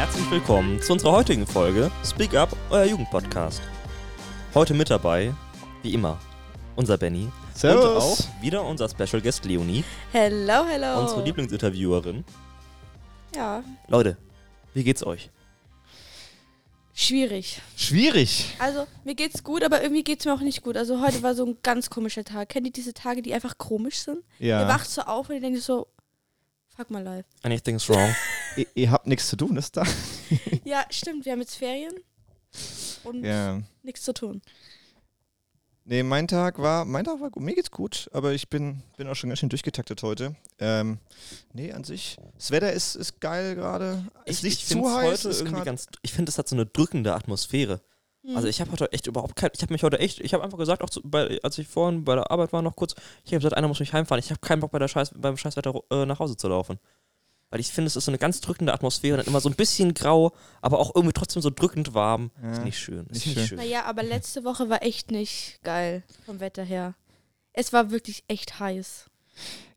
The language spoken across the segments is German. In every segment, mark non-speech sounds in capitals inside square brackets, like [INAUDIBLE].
Herzlich willkommen zu unserer heutigen Folge Speak Up, euer Jugendpodcast. Heute mit dabei, wie immer, unser Benny. Servus. Und auch wieder unser Special Guest Leonie, Hello, hello. unsere Lieblingsinterviewerin. Ja, Leute, wie geht's euch? schwierig. Schwierig. Also, mir geht's gut, aber irgendwie geht's mir auch nicht gut. Also, heute war so ein ganz komischer Tag. Kennt ihr diese Tage, die einfach komisch sind? Ihr Ja. wacht so auf und ihr denkt so, fuck my life. Anything's wrong? [LAUGHS] ihr, ihr habt nichts zu tun, ist da? [LAUGHS] Ja, stimmt, wir haben jetzt Ferien und Ja. nichts zu tun. Nee, mein Tag war, mein Tag war gut. Mir geht's gut, aber ich bin, bin auch schon ganz schön durchgetaktet heute. Ähm, nee, an sich. Das Wetter ist, ist geil gerade. Ist nicht find's zu heiß. heute ist irgendwie ganz. Ich finde, es hat so eine drückende Atmosphäre. Hm. Also ich habe heute echt überhaupt kein, ich habe mich heute echt, ich habe einfach gesagt, auch zu, bei, als ich vorhin bei der Arbeit war noch kurz, ich habe gesagt, einer muss mich heimfahren. Ich habe keinen Bock bei der Scheiß, beim Scheißwetter äh, nach Hause zu laufen. Weil ich finde, es ist so eine ganz drückende Atmosphäre, dann immer so ein bisschen grau, aber auch irgendwie trotzdem so drückend warm. Ja, ist nicht schön. Ist nicht nicht schön. Naja, aber letzte Woche war echt nicht geil vom Wetter her. Es war wirklich echt heiß.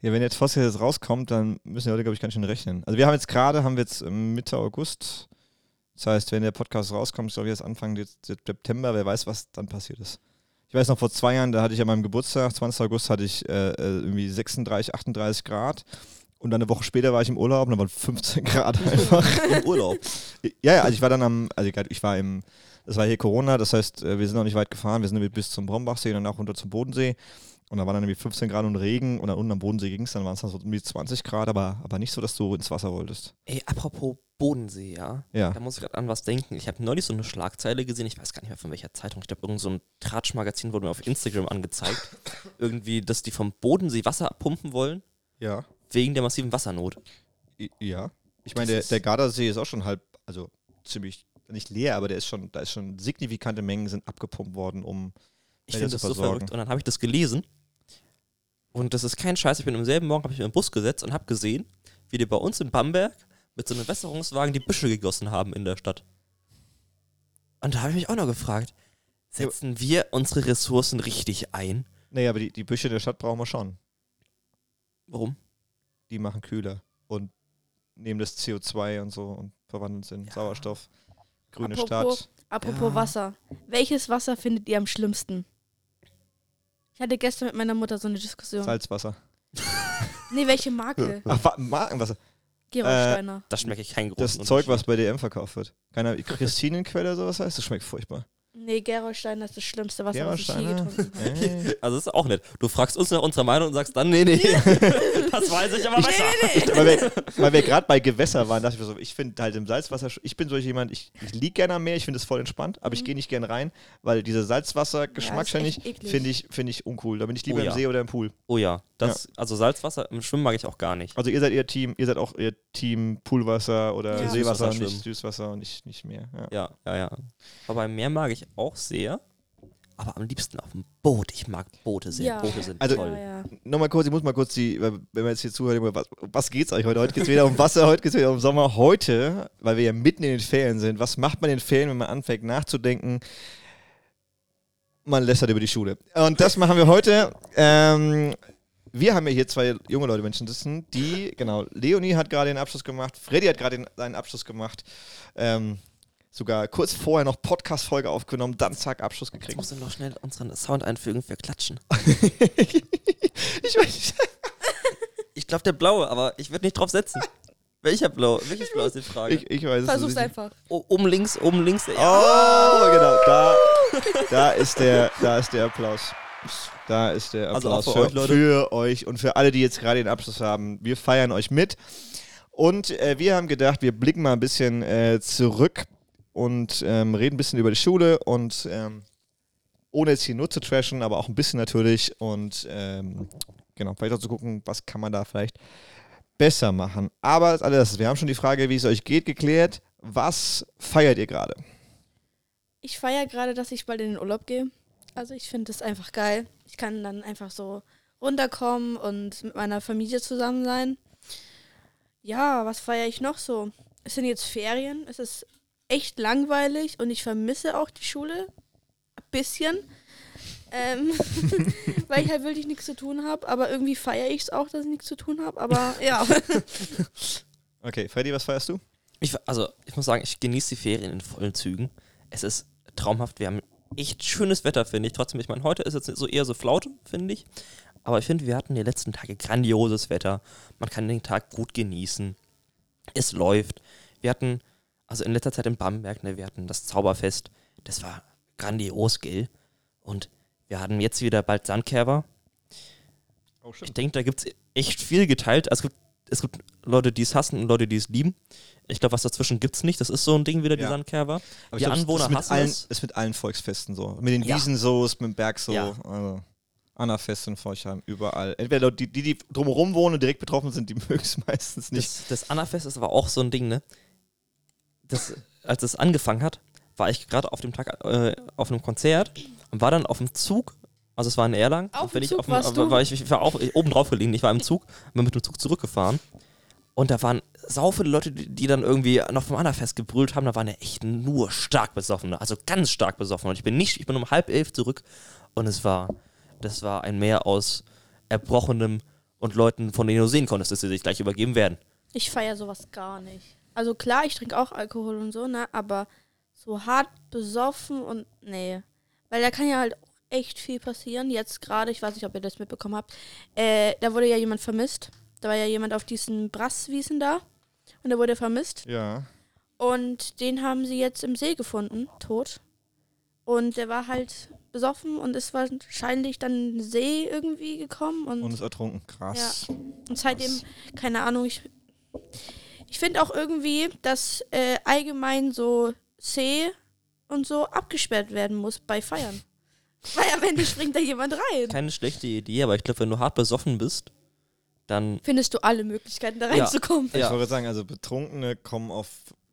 Ja, wenn jetzt Fossil jetzt rauskommt, dann müssen wir heute, glaube ich, ganz schön rechnen. Also wir haben jetzt gerade, haben wir jetzt ähm, Mitte August. Das heißt, wenn der Podcast rauskommt, ist glaube ich jetzt Anfang September, wer weiß, was dann passiert ist. Ich weiß noch, vor zwei Jahren, da hatte ich an meinem Geburtstag, 20. August, hatte ich äh, äh, irgendwie 36, 38 Grad. Und dann eine Woche später war ich im Urlaub und dann waren 15 Grad [LAUGHS] einfach. Im Urlaub. Ja, ja, also ich war dann am, also ich- ich war im, das war hier Corona, das heißt, äh, wir sind noch nicht weit gefahren, wir sind bis zum Brombachsee und danach runter zum Bodensee. Und da waren dann irgendwie 15 Grad und Regen und dann unten am Bodensee ging es, dann waren es dann so um die 20 Grad, aber, aber nicht so, dass du ins Wasser wolltest. Ey, apropos Bodensee, ja. Ja. Da muss ich gerade an was denken. Ich habe neulich so eine Schlagzeile gesehen, ich weiß gar nicht mehr von welcher Zeitung. Ich glaube, irgend so ein Tratschmagazin wurde mir auf Instagram angezeigt. [LAUGHS] Irgendwie, dass die vom Bodensee Wasser abpumpen wollen, Ja. wegen der massiven Wassernot. Ja. Ich meine, der, der Gardasee ist auch schon halb, also ziemlich, nicht leer, aber der ist schon, da ist schon signifikante Mengen sind abgepumpt worden, um Ich finde das das so verrückt. Und dann habe ich das gelesen. Und das ist kein Scheiß. Ich bin am selben Morgen, habe ich mir im Bus gesetzt und habe gesehen, wie die bei uns in Bamberg mit so einem Wässerungswagen die Büsche gegossen haben in der Stadt. Und da habe ich mich auch noch gefragt, setzen wir unsere Ressourcen richtig ein? Naja, aber die, die Büsche der Stadt brauchen wir schon. Warum? Die machen kühler und nehmen das CO2 und so und verwandeln es in Ja. Sauerstoff. Grüne Apropos- Stadt. Apropos Ja. Wasser. Welches Wasser findet ihr am schlimmsten? Ich hatte gestern mit meiner Mutter so eine Diskussion. Salzwasser. Nee, welche Marke? [LAUGHS] Ach, wa- Markenwasser. Gerolsteiner. Da schmecke ich keinen großen Das Zeug, was bei DM verkauft wird. Keine Christinenquelle oder sowas heißt, das schmeckt furchtbar. Nee, Gerolsteiner ist das schlimmste Wasser, was ich je getrunken habe. Also das ist auch nett. Du fragst uns nach unserer Meinung und sagst dann, nee, nee, [LAUGHS] das weiß ich aber besser. weil wir, weil wir gerade bei Gewässer waren, dachte ich mir so, ich finde halt im Salzwasser, ich bin so jemand, ich, ich liege gerne am Meer, ich finde es voll entspannt, aber ich Mhm. gehe nicht gern rein, weil dieser Salzwasser-Geschmack, Ja, finde ich, ich, finde ich uncool. Da bin ich lieber Oh ja. im See oder im Pool. Oh ja, das, also Salzwasser im Schwimmen mag ich auch gar nicht. Also ihr seid ihr Team, ihr seid auch ihr Team Poolwasser oder Ja. Seewasser, Süßwasser nicht Süßwasser und nicht, nicht mehr. Ja. Ja, ja, ja. Aber beim Meer mag ich auch sehr. Aber am liebsten auf dem Boot. Ich mag Boote sehr. Ja. Boote sind Also- toll. Ja, ja. Nochmal kurz, ich muss mal kurz die, wenn man jetzt hier zuhört, immer, was, was geht's eigentlich heute? Heute geht's wieder um Wasser, [LAUGHS] heute geht's wieder um Sommer. Heute, weil wir ja mitten in den Ferien sind, was macht man in den Ferien, wenn man anfängt nachzudenken? Man lästert über die Schule. Und das machen wir heute. Ähm, wir haben ja hier zwei junge Leute Menschen sitzen, die, genau, Leonie hat gerade den Abschluss gemacht, Freddy hat gerade seinen Abschluss gemacht. Ähm, sogar kurz vorher noch Podcast-Folge aufgenommen, dann zack, Abschluss Jetzt gekriegt. musst du noch schnell unseren Sound einfügen für Klatschen. [LAUGHS] ich weiß, Ich glaube der blaue, aber ich würde nicht drauf setzen. Welcher blau? Welches blau ist die Frage? ich, ich weiß es Versuch's nicht. einfach. O- um links, um links. Oh, genau, da, da, ist der, da ist der Applaus. Da ist der Also Applaus auch für für, euch, Leute. für euch und für alle, die jetzt gerade den Abschluss haben. Wir feiern euch mit. Und äh, wir haben gedacht, wir blicken mal ein bisschen äh, zurück und ähm, reden ein bisschen über die Schule und ähm, ohne jetzt hier nur zu trashen, aber auch ein bisschen natürlich und ähm, genau, vielleicht auch zu gucken, was kann man da vielleicht besser machen. Aber als alles, wir haben schon die Frage, wie es euch geht, geklärt. Was feiert ihr gerade? Ich feiere gerade, dass ich bald in den Urlaub gehe. Also ich finde das einfach geil. Ich kann dann einfach so runterkommen und mit meiner Familie zusammen sein. Ja, was feiere ich noch so? Es sind jetzt Ferien. Es ist echt langweilig und ich vermisse auch die Schule. Ein bisschen. Ähm, [LAUGHS] weil ich halt wirklich nichts zu tun habe. Aber irgendwie feiere ich es auch, dass ich nichts zu tun habe. Aber [LAUGHS] ja. Okay, Freddy, was feierst du? Ich, also, ich muss sagen, ich genieße die Ferien in vollen Zügen. Es ist traumhaft. Wir haben echt schönes Wetter, finde ich. Trotzdem, ich meine, heute ist jetzt so eher so Flaute, finde ich. Aber ich finde, wir hatten die letzten Tage grandioses Wetter. Man kann den Tag gut genießen. Es läuft. Wir hatten, also in letzter Zeit in Bamberg, ne, wir hatten das Zauberfest. Das war grandios, gell? Und wir hatten jetzt wieder bald Sandkerber. Oh, Ich denke, da gibt es echt viel geteilt. Also es gibt, es gibt Leute, die es hassen und Leute, die es lieben. Ich glaube, was dazwischen gibt es nicht. Das ist so ein Ding wieder, die Ja. Sandkerber. Aber die ich glaub, Anwohner ist hassen allen, es. ist mit allen Volksfesten so. Mit den Ja. Wiesen so, ist mit dem Berg so. Ja. Also Annafest in Forchheim, überall. Entweder die, die, die drumherum wohnen und direkt betroffen sind, die [LAUGHS] mögen es meistens nicht. Das, das Annafest ist aber auch so ein Ding, ne? Das, als es angefangen hat, war ich gerade auf dem Tag äh, auf einem Konzert und war dann auf dem Zug. Also es war in Erlangen. Auf wenn dem ich Zug auf warst war, war ich, ich war auch oben drauf gelegen. Ich war im Zug, bin mit dem Zug zurückgefahren. Und da waren sau viele Leute, die, die dann irgendwie noch vom Annafest gebrüllt haben. Da waren ja echt nur stark Besoffene. Also ganz stark besoffen. Und ich bin nicht, ich bin um halb elf zurück. Und es war, das war ein Meer aus Erbrochenem und Leuten, von denen du sehen konntest, dass sie sich gleich übergeben werden. Ich feiere sowas gar nicht. Also klar, ich trinke auch Alkohol und so, ne? Aber so hart besoffen und nee. Weil da kann ja halt echt viel passieren. Jetzt gerade, ich weiß nicht, ob ihr das mitbekommen habt, äh, da wurde ja jemand vermisst. Da war ja jemand auf diesen Brasswiesen da. Und da wurde vermisst. Ja. Und den haben sie jetzt im See gefunden, tot. Und der war halt besoffen und ist wahrscheinlich dann in den See irgendwie gekommen. Und, Und ist ertrunken. Krass. und seitdem, keine Ahnung, ich, ich finde auch irgendwie, dass äh, allgemein so See und so abgesperrt werden muss bei Feiern. Weil am Ende springt da jemand rein. Keine schlechte Idee, aber ich glaube, wenn du hart besoffen bist, dann Findest du alle Möglichkeiten, da Ja. reinzukommen. Ich Ja. wollte sagen, also Betrunkene kommen auf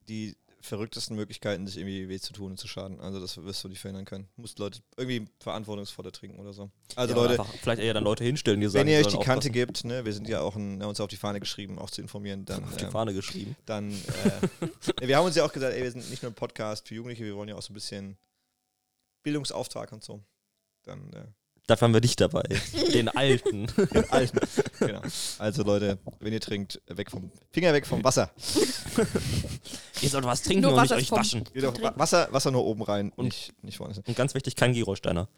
die verrücktesten Möglichkeiten, sich irgendwie weh zu tun und zu schaden. Also das wirst du nicht verhindern können. Du musst Leute irgendwie verantwortungsvoller trinken oder so. Also ja, Leute, einfach vielleicht eher dann Leute hinstellen, die sagen, wenn ihr euch die sollen Kante aufpassen. gebt, ne, wir sind ja auch ein, haben uns auf die Fahne geschrieben, auch zu informieren, dann, auf die ähm, Fahne geschrieben. dann äh, [LAUGHS] wir haben uns ja auch gesagt, ey, wir sind nicht nur ein Podcast für Jugendliche, wir wollen ja auch so ein bisschen Bildungsauftrag und so. Dann äh, Dafür haben wir dich dabei. [LAUGHS] Den Alten. [LAUGHS] den alten. genau. Also Leute, wenn ihr trinkt, weg vom Finger weg vom Wasser. [LAUGHS] Ihr sollt was trinken Nur und nicht Wasser euch vom- waschen. Wasser, Wasser nur oben rein, Und- nicht, nicht vorne. Und ganz wichtig, kein Girosteiner.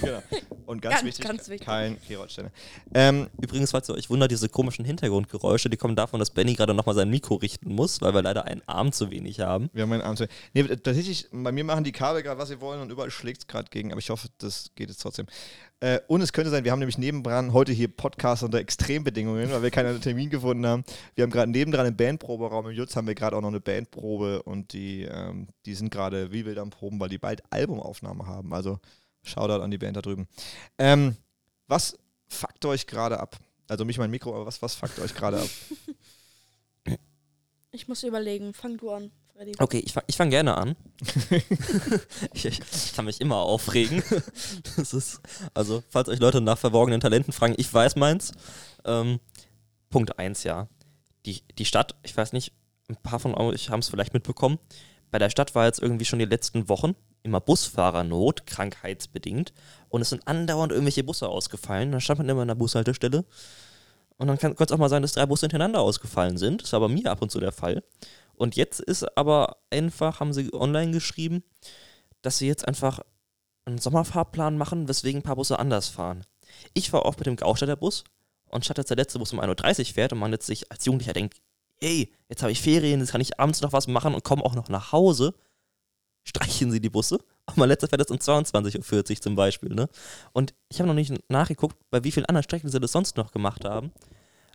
genau. Und ganz, Ganz, wichtig, ganz wichtig. kein Gerolsteiner. Ähm, Übrigens, falls ihr euch wundert, diese komischen Hintergrundgeräusche, die kommen davon, dass Benny gerade nochmal sein Mikro richten muss, weil wir leider einen Arm zu wenig haben. wir haben einen Abend. Nee, tatsächlich, bei mir machen die Kabel gerade, was sie wollen und überall schlägt es gerade gegen, aber ich hoffe, das geht jetzt trotzdem. Äh, und es könnte sein, wir haben nämlich nebendran heute hier Podcast unter Extrembedingungen, weil wir keinen [LAUGHS] Termin gefunden haben. Wir haben gerade nebendran im Bandproberaum im Jutz haben wir gerade auch noch eine Bandprobe und die, ähm, die sind gerade wie wild am Proben, weil die bald Albumaufnahme haben. Also Shoutout an die Band da drüben. Ähm, was fuckt euch gerade ab? Also mich mein Mikro, aber was, was fuckt euch gerade ab? [LAUGHS] Ich muss überlegen. Fang du an, Freddy. Okay, ich fange ich fang gerne an. ich, [LAUGHS] ich, ich kann mich immer aufregen. [LAUGHS] Das ist, also, falls euch Leute nach verborgenen Talenten fragen, ich weiß meins. Ähm, Punkt 1, ja. Die, die Stadt, ich weiß nicht, ein paar von euch haben es vielleicht mitbekommen. Bei der Stadt war jetzt irgendwie schon die letzten Wochen immer Busfahrernot, krankheitsbedingt. Und es sind andauernd irgendwelche Busse ausgefallen. Dann stand man immer an der Bushaltestelle. Und dann kann es auch mal sein, dass drei Busse hintereinander ausgefallen sind. Das war bei mir ab und zu der Fall. Und jetzt ist aber einfach, haben sie online geschrieben, dass sie jetzt einfach einen Sommerfahrplan machen, weswegen ein paar Busse anders fahren. Ich war auch mit dem Gaustädter Bus und statt jetzt der letzte Bus um 1.30 Uhr fährt und man jetzt sich als Jugendlicher denkt, ey, jetzt habe ich Ferien, jetzt kann ich abends noch was machen und komme auch noch nach Hause, streichen sie die Busse. Mein letzter fährt jetzt um 22.40 Uhr zum Beispiel. Ne? Und ich habe noch nicht nachgeguckt, bei wie vielen anderen Strecken sie das sonst noch gemacht haben.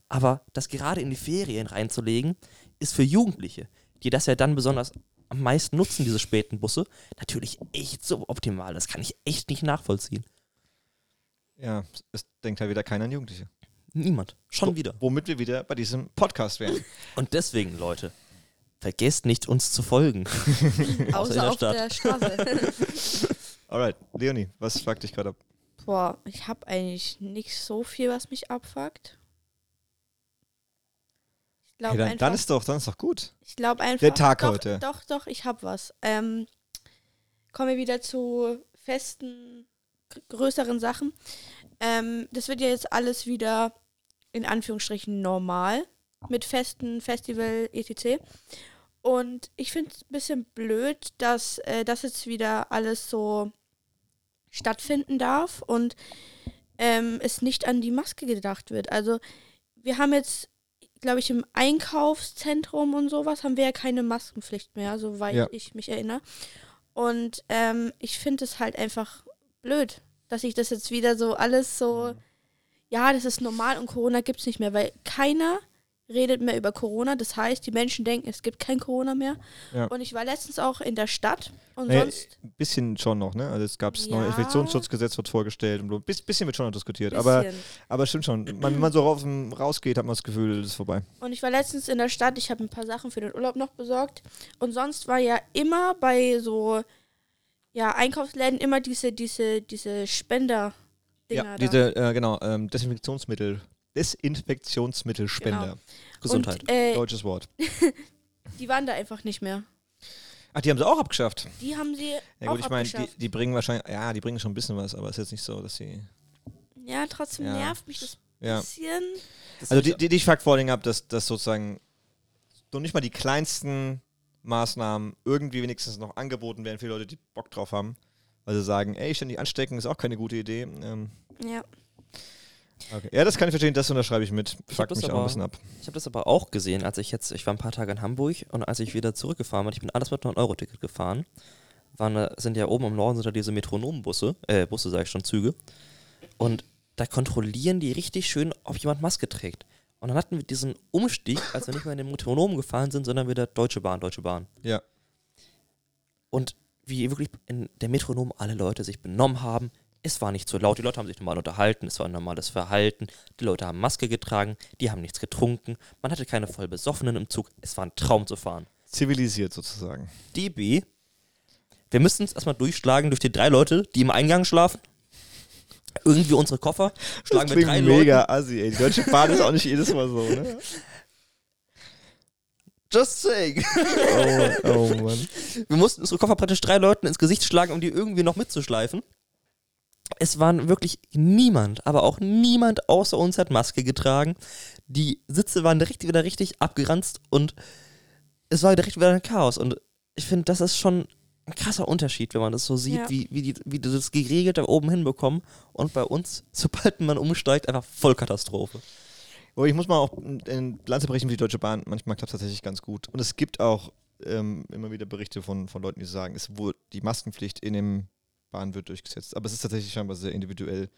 Aber das gerade in die Ferien reinzulegen, ist für Jugendliche, die das ja dann besonders am meisten nutzen, diese späten Busse, natürlich echt suboptimal. Das kann ich echt nicht nachvollziehen. Ja, es denkt halt wieder keiner an Jugendliche. Niemand. Schon wieder. Womit wir wieder bei diesem Podcast wären. Und deswegen, Leute, vergesst nicht, uns zu folgen. [LAUGHS] Außer in der Außer auf Stadt. der Straße. [LAUGHS] Alright, Leonie, was fuckt dich gerade ab? Boah, ich habe eigentlich nicht so viel, was mich abfuckt. Ich glaube Hey, dann, einfach, dann, ist doch, dann ist doch gut. ich glaube einfach. der Tag doch, heute. Doch, doch, ich habe was. Ähm, kommen wir wieder zu festen, gr- größeren Sachen. Ähm, das wird ja jetzt alles wieder in Anführungsstrichen normal mit festen Festival etc. Und ich finde es ein bisschen blöd, dass äh, das jetzt wieder alles so stattfinden darf und ähm, es nicht an die Maske gedacht wird. Also wir haben jetzt, glaube ich, im Einkaufszentrum und sowas haben wir ja keine Maskenpflicht mehr, soweit Ja. ich mich erinnere. Und ähm, ich finde es halt einfach blöd, dass ich das jetzt wieder so alles so, ja, das ist normal und Corona gibt es nicht mehr, weil keiner redet mehr über Corona. Das heißt, die Menschen denken, es gibt kein Corona mehr. Ja. Und ich war letztens auch in der Stadt und Nee, sonst ein bisschen schon noch, ne? Also es gab das neue Ja. Infektionsschutzgesetz wird vorgestellt und ein bisschen wird schon noch diskutiert. Aber, bisschen. aber stimmt schon. Man, wenn man so raus, rausgeht, hat man das Gefühl, es ist vorbei. Und ich war letztens in der Stadt, ich habe ein paar Sachen für den Urlaub noch besorgt. Und sonst war ja immer bei so ja, Einkaufsläden immer diese, diese, diese Spender. Ja, da. diese, äh, genau, ähm, Desinfektionsmittel. Desinfektionsmittelspender. Gesundheit. Und äh, Deutsches Wort. [LAUGHS] die waren da einfach nicht mehr. Ach, die haben sie auch abgeschafft. Die haben sie Ja auch gut, ich meine, die, abgeschafft. die bringen wahrscheinlich, ja, die bringen schon ein bisschen was, aber es ist jetzt nicht so, dass sie, ja, trotzdem Ja. nervt mich das ja. bisschen. Das Also die, die, die ich fuck vor allem ab, dass, dass sozusagen noch nicht mal die kleinsten Maßnahmen irgendwie wenigstens noch angeboten werden für Leute, die Bock drauf haben. Weil sie sagen, ey, ständig anstecken ist auch keine gute Idee. Ähm, Ja. Okay. Ja, das kann ich verstehen, das unterschreibe ich mit. Ich Fuck mich auch aber- ein bisschen ab. Ich habe das aber auch gesehen, als ich jetzt, ich war ein paar Tage in Hamburg und als ich wieder zurückgefahren bin, ich bin alles mit 9-Euro-Ticket gefahren, waren, sind ja oben im Norden sind da diese Metronombusse, äh, Busse sage ich schon, Züge. Und da kontrollieren die richtig schön, ob jemand Maske trägt. Und dann hatten wir diesen Umstieg, als wir nicht mehr in den Metronom gefahren sind, sondern wieder Deutsche Bahn, Deutsche Bahn. Ja. Und wie wirklich in der Metronom alle Leute sich benommen haben. Es war nicht so laut, die Leute haben sich normal unterhalten, es war ein normales Verhalten, die Leute haben Maske getragen, die haben nichts getrunken, man hatte keine voll Besoffenen im Zug, es war ein Traum zu fahren. Zivilisiert sozusagen. DB, wir müssen es erstmal durchschlagen durch die drei Leute, die im Eingang schlafen. Irgendwie unsere Koffer schlagen das wir drei mega Leuten. assi, ey. Die Deutsche Bahn ist auch nicht jedes Mal so, ne? Just saying. Oh, oh Mann. Wir mussten unsere Koffer praktisch drei Leuten ins Gesicht schlagen, um die irgendwie noch mitzuschleifen. Es waren wirklich niemand, aber auch niemand außer uns hat Maske getragen. Die Sitze waren direkt wieder richtig abgeranzt und es war direkt wieder ein Chaos. Und ich finde, das ist schon ein krasser Unterschied, wenn man das so sieht, Ja. wie, wie, die, wie die das geregelt da oben hinbekommen. Und bei uns, [LAUGHS] sobald man umsteigt, einfach Vollkatastrophe. Aber ich muss mal auch in Lanze brechen für die Deutsche Bahn. Manchmal klappt es tatsächlich ganz gut. Und es gibt auch ähm, immer wieder Berichte von, von Leuten, die sagen, es wurde die Maskenpflicht in dem Bahn wird durchgesetzt. Aber es ist tatsächlich scheinbar sehr individuell.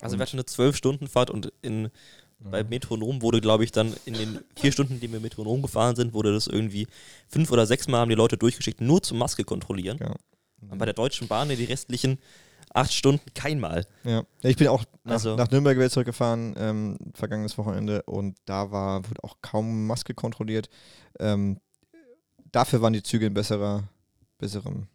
Also wir hatten eine 12-Stunden-Fahrt und in, bei Metronom wurde, glaube ich, dann in den vier Stunden, die wir Metronom gefahren sind, wurde das irgendwie fünf oder sechs Mal haben die Leute durchgeschickt, nur zur Maske kontrollieren. Ja. Und bei der Deutschen Bahn die restlichen acht Stunden kein Mal. Ja. ja ich bin auch nach, Also- nach Nürnberg wieder zurückgefahren, ähm, vergangenes Wochenende, und da war, wurde auch kaum Maske kontrolliert. Ähm, dafür waren die Züge in besserer, besserem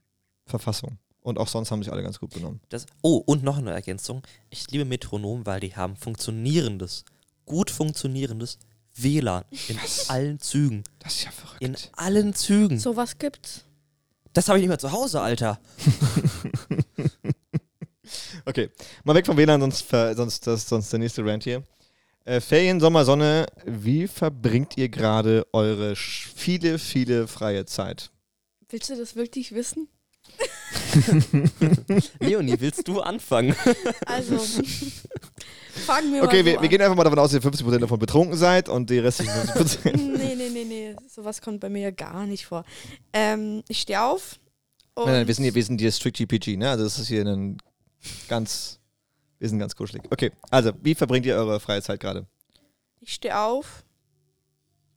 Verfassung. Und auch sonst haben sich alle ganz gut benommen. Das, oh, und noch eine Ergänzung. Ich liebe Metronom, weil die haben funktionierendes, gut funktionierendes WLAN in allen Zügen. Das ist ja verrückt. In allen Zügen. Sowas gibt's. Das habe ich nicht mehr zu Hause, Alter. [LAUGHS] Okay, mal weg vom WLAN, sonst, sonst, das, sonst der nächste Rant hier. Äh, Ferien, Sommer, Sonne, wie verbringt ihr gerade eure viele, viele freie Zeit? Willst du das wirklich wissen? [LAUGHS] Leonie, willst du anfangen? Also, [LAUGHS] fangen wir Okay, mal wir, so wir gehen einfach mal davon aus, dass ihr 50% davon betrunken seid und die restlichen 50%. an. Nee, nee, nee, nee. Sowas kommt bei mir ja gar nicht vor. Ähm, ich stehe auf. Und nein, nein, wir sind hier, wir sind hier strict GPG, ne? Also das ist hier ein ganz, wir sind ganz kuschelig. Okay, also, wie verbringt ihr eure freie Zeit gerade? Ich stehe auf.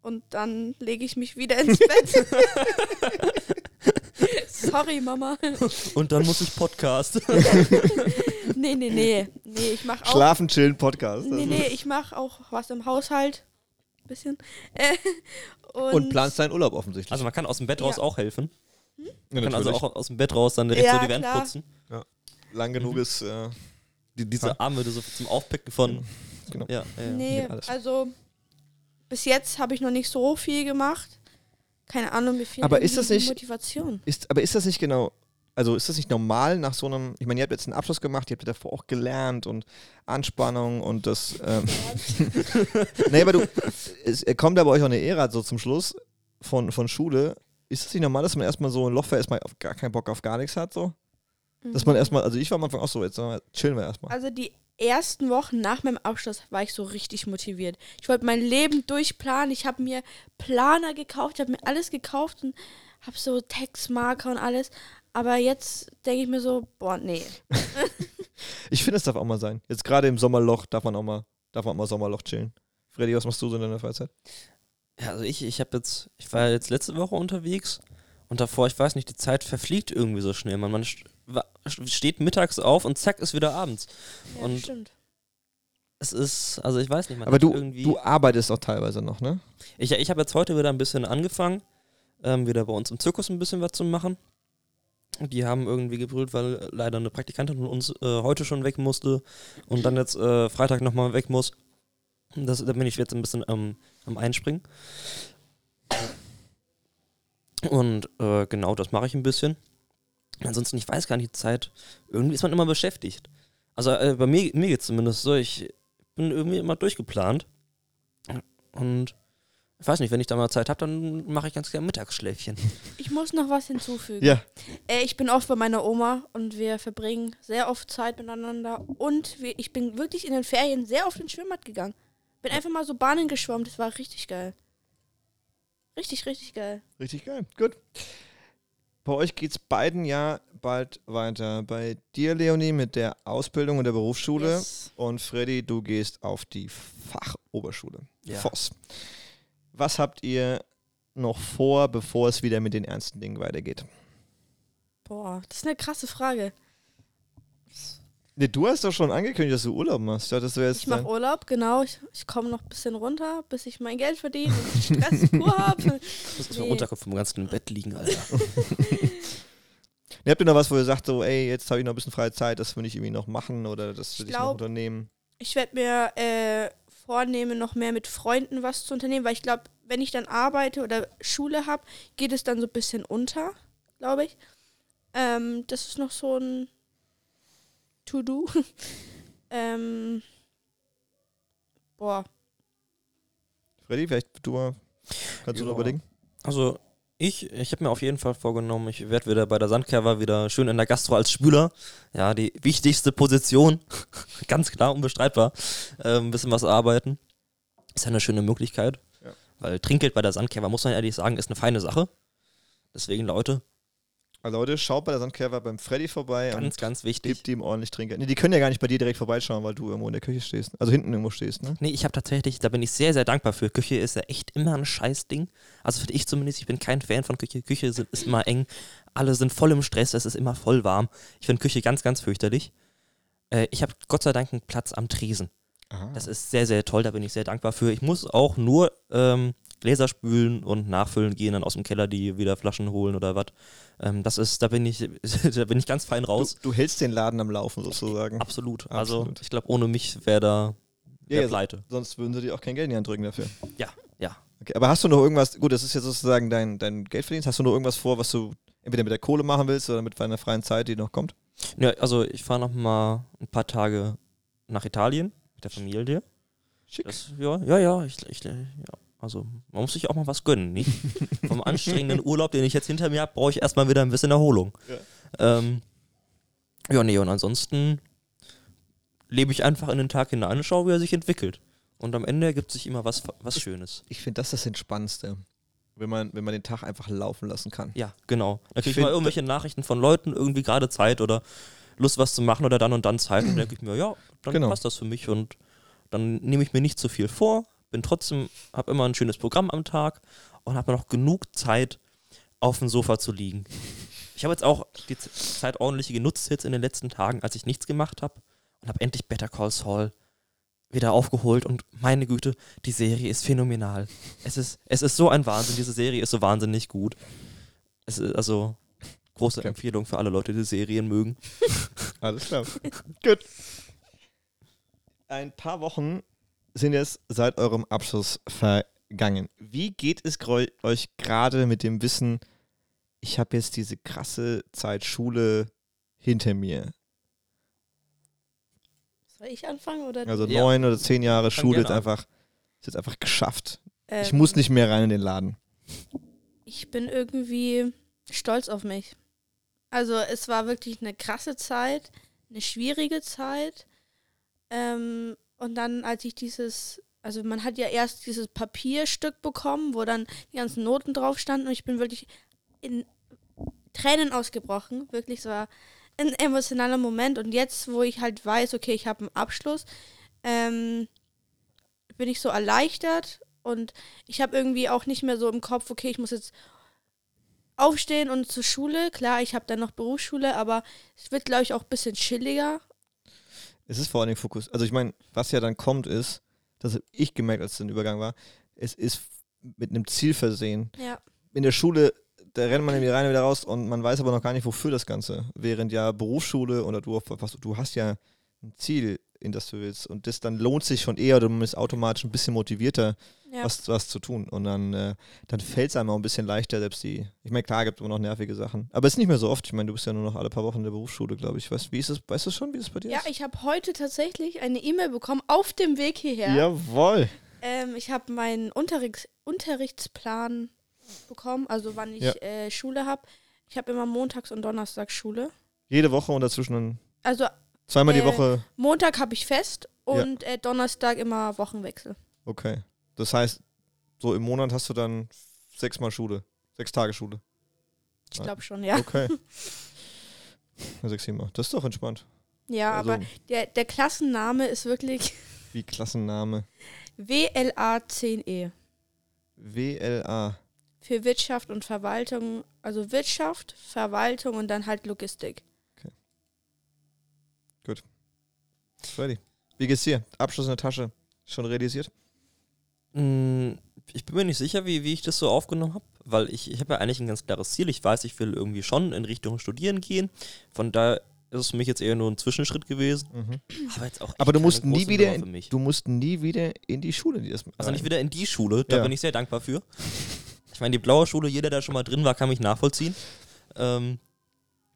Und dann lege ich mich wieder ins Bett. [LAUGHS] Sorry, Mama. [LAUGHS] Und dann muss ich Podcast. [LAUGHS] Nee, nee, nee. Nee, ich mache auch. Schlafen, chillen, Podcast. Nee, nee, ich mache auch was im Haushalt. Bisschen. Äh, [LAUGHS] und, Und planst deinen Urlaub offensichtlich. Also man kann aus dem Bett raus Ja. auch helfen. ja, Man kann also auch aus dem Bett raus dann direkt Ja, so die Wand klar. putzen. lang genug ist, äh, Die, diese Arme so zum Aufpicken von. Genau. Ja, ja, ja. Nee, also bis jetzt habe ich noch nicht so viel gemacht. Keine Ahnung, mir fehlt Aber ist das nicht- Motivation. Ist, aber ist das nicht genau, also ist das nicht normal nach so einem, ich meine, ihr habt jetzt einen Abschluss gemacht, ihr habt davor auch gelernt und Anspannung und das, ähm, [LAUGHS] nee, aber du, es kommt aber euch auch eine Ära so zum Schluss von, von Schule, ist es nicht normal, dass man erstmal so ein Loch fällt, erstmal auf gar keinen Bock auf gar nichts hat, so? Dass man erstmal, also ich war am Anfang auch so, jetzt chillen wir erstmal. Also die ersten Wochen nach meinem Abschluss war ich so richtig motiviert. Ich wollte mein Leben durchplanen. Ich habe mir Planer gekauft, ich habe mir alles gekauft und habe so Textmarker und alles. Aber jetzt denke ich mir so, boah, nee. [LAUGHS] Ich finde, es darf auch mal sein. Jetzt gerade im Sommerloch darf man auch mal, darf man auch mal Sommerloch chillen. Freddy, was machst du so in deiner Freizeit? Ja, also ich, ich habe jetzt, ich war jetzt letzte Woche unterwegs und davor, ich weiß nicht, die Zeit verfliegt irgendwie so schnell. Man, man steht mittags auf und zack, ist wieder abends. Ja, Und stimmt. Es ist, also ich weiß nicht, man Aber du, irgendwie. du arbeitest auch teilweise noch, ne? Ich, ich habe jetzt heute wieder ein bisschen angefangen, ähm, wieder bei uns im Zirkus ein bisschen was zu machen. Die haben irgendwie gebrüllt, weil leider eine Praktikantin von uns äh, heute schon weg musste und dann jetzt äh, Freitag nochmal weg muss. Das, da bin ich jetzt ein bisschen ähm, am Einspringen. Und äh, genau das mache ich ein bisschen. Ansonsten, ich weiß gar nicht, die Zeit. Irgendwie ist man immer beschäftigt. Also äh, bei mir, mir geht es zumindest so, ich bin irgendwie immer durchgeplant. Und ich weiß nicht, wenn ich da mal Zeit habe, dann mache ich ganz gerne Mittagsschläfchen. [LAUGHS] Ich muss noch was hinzufügen. Ja. Äh, ich bin oft bei meiner Oma und wir verbringen sehr oft Zeit miteinander. Und wir, ich bin wirklich in den Ferien sehr oft ins Schwimmbad gegangen. Bin einfach mal so Bahnen geschwommen. Das war richtig geil. Richtig, richtig geil. Richtig geil. Gut. Bei euch geht es beiden ja bald weiter. Bei dir, Leonie, mit der Ausbildung und der Berufsschule. Yes. Und Freddy, du gehst auf die Fachoberschule. Ja. Voss. Was habt ihr noch vor, bevor es wieder mit den ernsten Dingen weitergeht? Boah, das ist eine krasse Frage. Nee, du hast doch schon angekündigt, dass du Urlaub machst. Ich dachte, das jetzt Ich mache Urlaub, genau. Ich, ich komme noch ein bisschen runter, bis ich mein Geld verdiene und Stress pur [LAUGHS] habe. Ich muss Nee. runterkommen vom ganzen Bett liegen, Alter. [LAUGHS] Nee, habt ihr noch was, wo ihr sagt, so, ey, jetzt habe ich noch ein bisschen freie Zeit, das will ich irgendwie noch machen oder das will Ich ich, noch unternehmen? Ich werde mir äh, vornehmen, noch mehr mit Freunden was zu unternehmen, weil ich glaube, wenn ich dann arbeite oder Schule habe, geht es dann so ein bisschen unter, glaube ich. Ähm, das ist noch so ein To-Do. [LAUGHS] ähm, boah, Freddy, vielleicht du mal, kannst du Ja. noch überlegen? Also, ich, ich habe mir auf jeden Fall vorgenommen, ich werde wieder bei der Sandkerber wieder schön in der Gastro als Spüler. Ja, die wichtigste Position. [LAUGHS] Ganz klar, unbestreitbar. Ähm, ein bisschen was arbeiten. Ist ja eine schöne Möglichkeit. Ja. Weil Trinkgeld bei der Sandkerber, muss man ehrlich sagen, ist eine feine Sache. Deswegen, Leute, Leute, schaut bei der Sandkerber beim Freddy vorbei ganz, und ganz wichtig. gebt ihm ordentlich Trinkgeld. Nee, die können ja gar nicht bei dir direkt vorbeischauen, weil du irgendwo in der Küche stehst. Also hinten irgendwo stehst, ne? Nee, ich habe tatsächlich, da bin ich sehr, sehr dankbar für. Küche ist ja echt immer ein Scheißding. Also finde ich zumindest, ich bin kein Fan von Küche. Küche sind, ist immer eng. Alle sind voll im Stress, es ist immer voll warm. Ich finde Küche ganz, ganz fürchterlich. Äh, ich habe Gott sei Dank einen Platz am Tresen. Aha. Das ist sehr, sehr toll, da bin ich sehr dankbar für. Ich muss auch nur ähm, Gläser spülen und nachfüllen gehen, dann aus dem Keller die wieder Flaschen holen oder was. Ähm, das ist, da bin ich, [LAUGHS] da bin ich ganz fein du, raus. du hältst den Laden am Laufen sozusagen. Absolut. Also Absolut. ich glaube, ohne mich wäre da Ja, wär ja, pleite. Sonst würden sie dir auch kein Geld in die Hand drücken dafür. Ja, ja. Okay, aber hast du noch irgendwas, gut, das ist jetzt sozusagen dein, dein Geldverdienst, hast du noch irgendwas vor, was du entweder mit der Kohle machen willst oder mit deiner freien Zeit, die noch kommt? Ja, also ich fahre noch mal ein paar Tage nach Italien mit der Familie. Schick. Das, ja, ja, ja, ich, ich, ja. Also man muss sich auch mal was gönnen, nicht? [LAUGHS] Vom anstrengenden Urlaub, den ich jetzt hinter mir habe, brauche ich erstmal wieder ein bisschen Erholung. Ja. Ähm, ja, nee, und ansonsten lebe ich einfach in den Tag hinein und schaue, wie er sich entwickelt. Und am Ende ergibt sich immer was, was Schönes. Ich finde das das Entspannendste, wenn man, wenn man den Tag einfach laufen lassen kann. Ja, genau. Da kriege ich mal irgendwelche Nachrichten von Leuten, irgendwie gerade Zeit oder Lust, was zu machen oder dann und dann Zeit. Und dann denke ich mir, ja, dann Genau. passt das für mich und dann nehme ich mir nicht zu viel vor, bin trotzdem, habe immer ein schönes Programm am Tag und habe noch genug Zeit, auf dem Sofa zu liegen. Ich habe jetzt auch die Zeit ordentlich genutzt jetzt in den letzten Tagen, als ich nichts gemacht habe und habe endlich Better Call Saul wieder aufgeholt und meine Güte, die Serie ist phänomenal. Es ist, es ist so ein Wahnsinn, diese Serie ist so wahnsinnig gut. Es ist also große Okay. Empfehlung für alle Leute, die Serien mögen. [LAUGHS] Alles klar. Gut. Ein paar Wochen sind jetzt seit eurem Abschluss vergangen. Wie geht es euch gerade mit dem Wissen, ich habe jetzt diese krasse Zeit Schule hinter mir? soll ich anfangen oder? Also Ja. neun oder zehn Jahre Schule ist einfach, ist jetzt einfach geschafft. Ähm, Ich muss nicht mehr rein in den Laden. ich bin irgendwie stolz auf mich. Also es war wirklich eine krasse Zeit, eine schwierige Zeit. Ähm, und dann, als ich dieses, also man hat ja erst dieses Papierstück bekommen, wo dann die ganzen Noten drauf standen und ich bin wirklich in Tränen ausgebrochen. Wirklich, es war ein emotionaler Moment. Und jetzt, wo ich halt weiß, okay, ich habe einen Abschluss, ähm, bin ich so erleichtert und ich habe irgendwie auch nicht mehr so im Kopf, okay, ich muss jetzt aufstehen und zur Schule. Klar, ich habe dann noch Berufsschule, aber es wird, glaube ich, auch ein bisschen chilliger. Es ist vor allen Dingen Fokus. Also ich meine, was ja dann kommt, ist, das habe ich gemerkt, als es ein Übergang war, es ist mit einem Ziel versehen. Ja. In der Schule, da rennt man irgendwie rein und wieder raus und man weiß aber noch gar nicht, wofür das Ganze. Während ja Berufsschule oder du, du hast ja ein Ziel, in das du willst. Und das dann lohnt sich schon eher, du bist automatisch ein bisschen motivierter, Ja. was, was zu tun. Und dann, äh, dann fällt es einem auch ein bisschen leichter, selbst die. Ich meine, klar gibt es immer noch nervige Sachen. Aber es ist nicht mehr so oft. Ich meine, du bist ja nur noch alle paar Wochen in der Berufsschule, glaube ich. Weißt, wie ist es, weißt du schon, wie es bei dir Ja, ist? ich habe heute tatsächlich eine E-Mail bekommen auf dem Weg hierher. Jawohl. Ähm, ich habe meinen Unterrichts Unterrichtsplan bekommen, also wann ich Ja. äh, Schule habe. Ich habe immer montags und donnerstags Schule. Jede Woche und dazwischen dann Also zweimal die Äh, Woche. Montag habe ich fest und äh, Donnerstag immer Wochenwechsel. Okay. Das heißt, so im Monat hast du dann sechsmal Schule. Sechs Tage Schule. Ich Ja. glaube schon, ja. Okay. [LAUGHS] Ja, sechs, sieben Mal. Das ist doch entspannt. Ja, Also, aber der, der Klassenname ist wirklich [LAUGHS] wie Klassenname. WLA10E. WLA. Für Wirtschaft und Verwaltung, also Wirtschaft, Verwaltung und dann halt Logistik. Freddy. Wie geht's dir? Abschluss in der Tasche. Schon realisiert? Mm, Ich bin mir nicht sicher, wie, wie ich das so aufgenommen habe, weil ich, ich habe ja eigentlich ein ganz klares Ziel. Ich weiß, ich will irgendwie schon in Richtung Studieren gehen. Von daher ist es für mich jetzt eher nur ein Zwischenschritt gewesen. Aber jetzt auch Aber du musst nie wieder in-. Du musst nie wieder in die Schule. Die das Also nicht wieder in die Schule, da Ja. bin ich sehr dankbar für. Ich meine, die blaue Schule, jeder, der schon mal drin war, kann mich nachvollziehen. Ähm,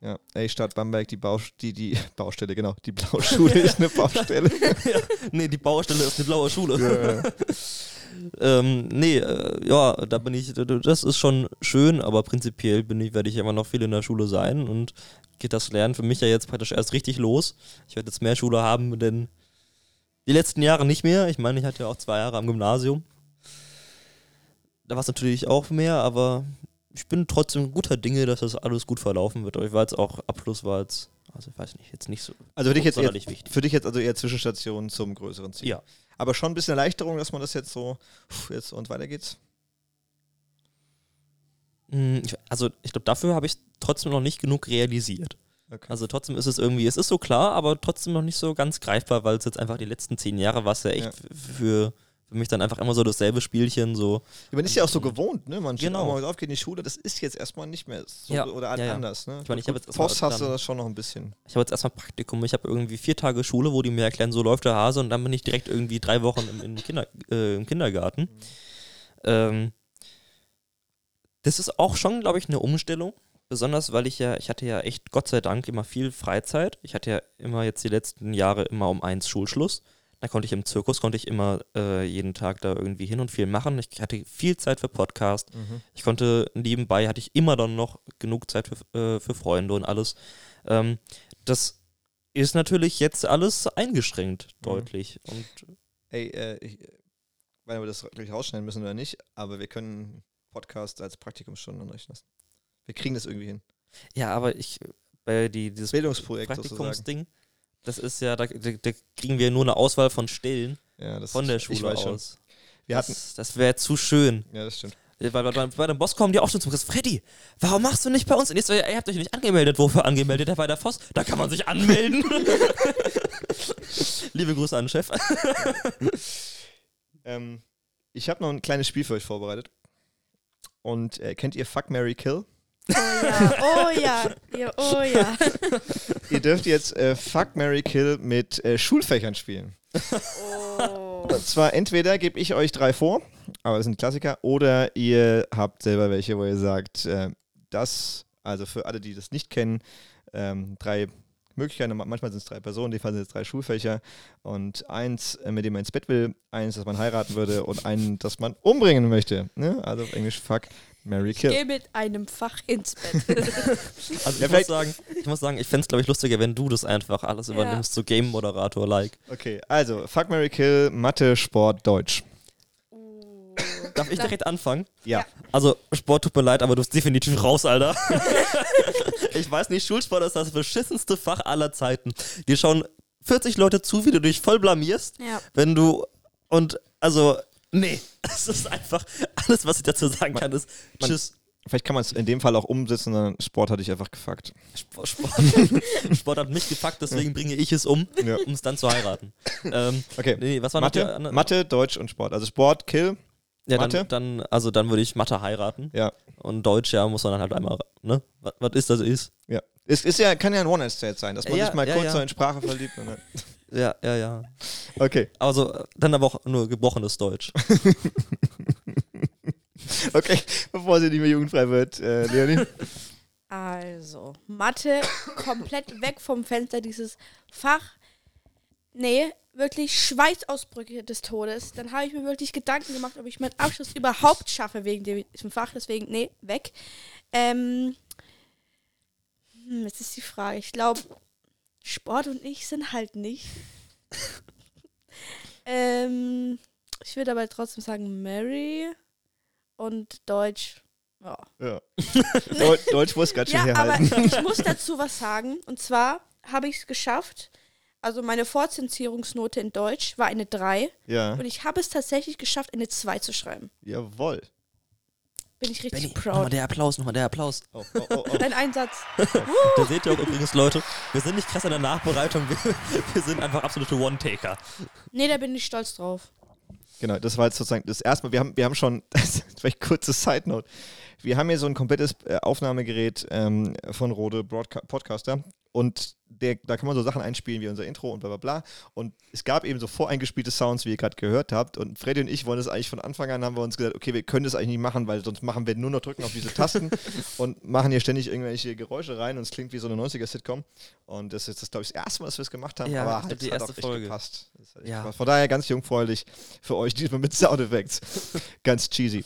Ja, ey, Stadt Bamberg, die, Baus die, die [LAUGHS] Baustelle, genau. Die blaue Schule ist eine Baustelle. [LAUGHS] nee, die Baustelle ist eine blaue Schule. ja. [LAUGHS] Ähm, nee, äh, ja, da bin ich, das ist schon schön, aber prinzipiell bin ich, werde ich immer noch viel in der Schule sein und geht das Lernen für mich ja jetzt praktisch erst richtig los. Ich werde jetzt mehr Schule haben, denn die letzten Jahre nicht mehr. Ich meine, ich hatte ja auch zwei Jahre am Gymnasium. Da war es natürlich auch mehr, aber ich bin trotzdem guter Dinge, dass das alles gut verlaufen wird. Aber ich war jetzt auch, Abschluss war jetzt, also ich weiß nicht, jetzt nicht so Also für dich, jetzt wichtig. für dich jetzt also eher Zwischenstation zum größeren Ziel. Ja. Aber schon ein bisschen Erleichterung, dass man das jetzt so, jetzt und weiter geht's. Ich- Also ich glaube, dafür habe ich trotzdem noch nicht genug realisiert. Okay. Also trotzdem ist es irgendwie, es ist so klar, aber trotzdem noch nicht so ganz greifbar, weil es jetzt einfach die letzten zehn Jahre war es ja echt Ja. für, für mich dann einfach immer so dasselbe Spielchen, so. man ist ja auch so gewohnt, ne? Man steht Genau. morgens auf, geht in die Schule, das ist jetzt erstmal nicht mehr so Ja, oder ja, ja. anders, ne? Ich meine, ich habe jetzt Post hast du das schon noch ein bisschen. Ich habe jetzt erstmal Praktikum, ich habe irgendwie vier Tage Schule, wo die mir erklären, so läuft der Hase und dann bin ich direkt irgendwie drei Wochen im, im, Kinder, äh, im Kindergarten. Ähm, das ist auch schon, glaube ich, eine Umstellung. Besonders, weil ich ja, ich hatte ja echt, Gott sei Dank, immer viel Freizeit. Ich hatte ja immer jetzt die letzten Jahre immer um eins Schulschluss. Da konnte ich im Zirkus, konnte ich immer äh, jeden Tag da irgendwie hin und viel machen. Ich hatte viel Zeit für Podcast. Ich konnte nebenbei, hatte ich immer dann noch genug Zeit für, äh, für Freunde und alles. Ähm, das ist natürlich jetzt alles eingeschränkt, deutlich. Und Ey, äh, ich, äh, weil wir das gleich rausschneiden müssen oder nicht, aber wir können Podcast als Praktikumsstunde anrechnen lassen. Wir kriegen das irgendwie hin. ja, aber ich, bei die, dieses Bildungsprojekt sozusagen. Das ist ja, da, da, da kriegen wir nur eine Auswahl von Stellen Ja, das von der Schule schon. aus. Wir hatten, das das wäre zu schön. ja, das stimmt. Weil bei, bei, bei dem Boss kommen die auch schon zum Chris. Freddy, warum machst du nicht bei uns? Und jetzt, ihr habt euch nicht angemeldet. Wofür angemeldet? Bei der Voss? Da kann man sich anmelden. [LAUGHS] Liebe Grüße an den Chef. Ähm, ich habe noch ein kleines Spiel für euch vorbereitet. Und äh, kennt ihr Fuck, Mary Kill? Oh ja, oh ja, ja oh ja. [LAUGHS] ihr dürft jetzt äh, Fuck, Mary Kill mit äh, Schulfächern spielen. Oh. Und zwar entweder gebe ich euch drei vor, aber das sind Klassiker, oder ihr habt selber welche, wo ihr sagt, äh, das, also für alle, die das nicht kennen, ähm, drei Möglichkeiten, ma- manchmal sind es drei Personen, in dem Fall sind es drei Schulfächer und eins, äh, mit dem man ins Bett will, eins, das man heiraten würde und einen, das man umbringen möchte. Ne? Also auf Englisch Fuck, Mary Ich Kill. gehe mit einem Fach ins Bett. [LAUGHS] Also [LAUGHS] ich muss sagen, ich muss sagen, ich fände es glaube ich lustiger, wenn du das einfach alles Ja. übernimmst, so Game-Moderator-like. Okay, also Fuck Mary Kill, Mathe, Sport, Deutsch. Uh. Darf ich direkt anfangen? Ja. Ja. Also, Sport tut mir leid, aber du bist definitiv raus, Alter. [LAUGHS] ich weiß nicht, Schulsport ist das beschissenste Fach aller Zeiten. Dir schauen 40 Leute zu, wie du dich voll blamierst, Ja. wenn du und also nee, [LAUGHS] es ist einfach alles, was ich dazu sagen kann, ist man- Tschüss. Vielleicht kann man es in dem Fall auch umsetzen, sondern Sport hatte ich einfach gefuckt. Sport, Sport, [LAUGHS] Sport hat mich gefuckt, deswegen bringe ich es um, Ja. um es dann zu heiraten. Ähm, Okay. nee, was war noch Mathe, andere- Mathe, Deutsch und Sport. Also Sport, Kill. Ja, Mathe? dann, dann, also dann würde ich Mathe heiraten. Ja. Und Deutsch, ja, muss man dann halt einmal, ne? Was, was ist, das ist. Ja. Es ist ja, kann ja ein One-Night-Stand sein, dass man Ja, sich mal ja, kurz ja. so in Sprache verliebt. Und dann [LAUGHS] Ja, ja, ja. okay. Also dann aber auch nur gebrochenes Deutsch. [LAUGHS] Okay, bevor sie nicht mehr jugendfrei wird, äh, Leonie. Also, Mathe komplett weg vom Fenster, dieses Fach. Nee, wirklich Schweißausbrüche des Todes. Dann habe ich mir wirklich Gedanken gemacht, ob ich meinen Abschluss überhaupt schaffe wegen diesem Fach. Deswegen, nee, weg. Ähm, hm, jetzt ist die Frage. Ich glaube, Sport und ich sind halt nicht. ähm, ich würde aber trotzdem sagen Mary und Deutsch. Ja. Ja. [LAUGHS] Deu Deutsch muss ganz schön Ja, aber herhalten. ich muss dazu was sagen. Und zwar habe ich es geschafft. Also meine Vorzensierungsnote in Deutsch war eine 3. Ja, Und ich habe es tatsächlich geschafft, eine 2 zu schreiben. jawohl. Bin ich richtig Benny, nochmal proud. der Applaus, nochmal der Applaus. Oh, oh, oh, oh. Dein Einsatz. [LAUGHS] Da seht ihr auch übrigens, Leute, wir sind nicht krass in der Nachbereitung, wir, wir sind einfach absolute One-Taker. Nee, da bin ich stolz drauf. Genau, das war jetzt sozusagen das erste Mal. Wir haben, wir haben schon, [LAUGHS] das ist vielleicht kurze Side Note. Wir haben hier so ein komplettes äh, Aufnahmegerät ähm, von Rode Broadca Podcaster und der, da kann man so Sachen einspielen wie unser Intro und bla bla bla. Und es gab eben so voreingespielte Sounds, wie ihr gerade gehört habt. Und Freddy und ich wollen das eigentlich von Anfang an, haben wir uns gesagt, okay, wir können das eigentlich nicht machen, weil sonst machen wir nur noch drücken auf diese Tasten [LAUGHS] und machen hier ständig irgendwelche Geräusche rein und es klingt wie so eine 90er-Sitcom. Und das ist jetzt, glaube ich, das erste Mal, dass wir es gemacht haben, Ja, aber halt, die erste Folge. gepasst. Das Ja. gepasst. Von daher ganz jungfräulich für euch, diesmal mit Soundeffekts. [LAUGHS] ganz cheesy.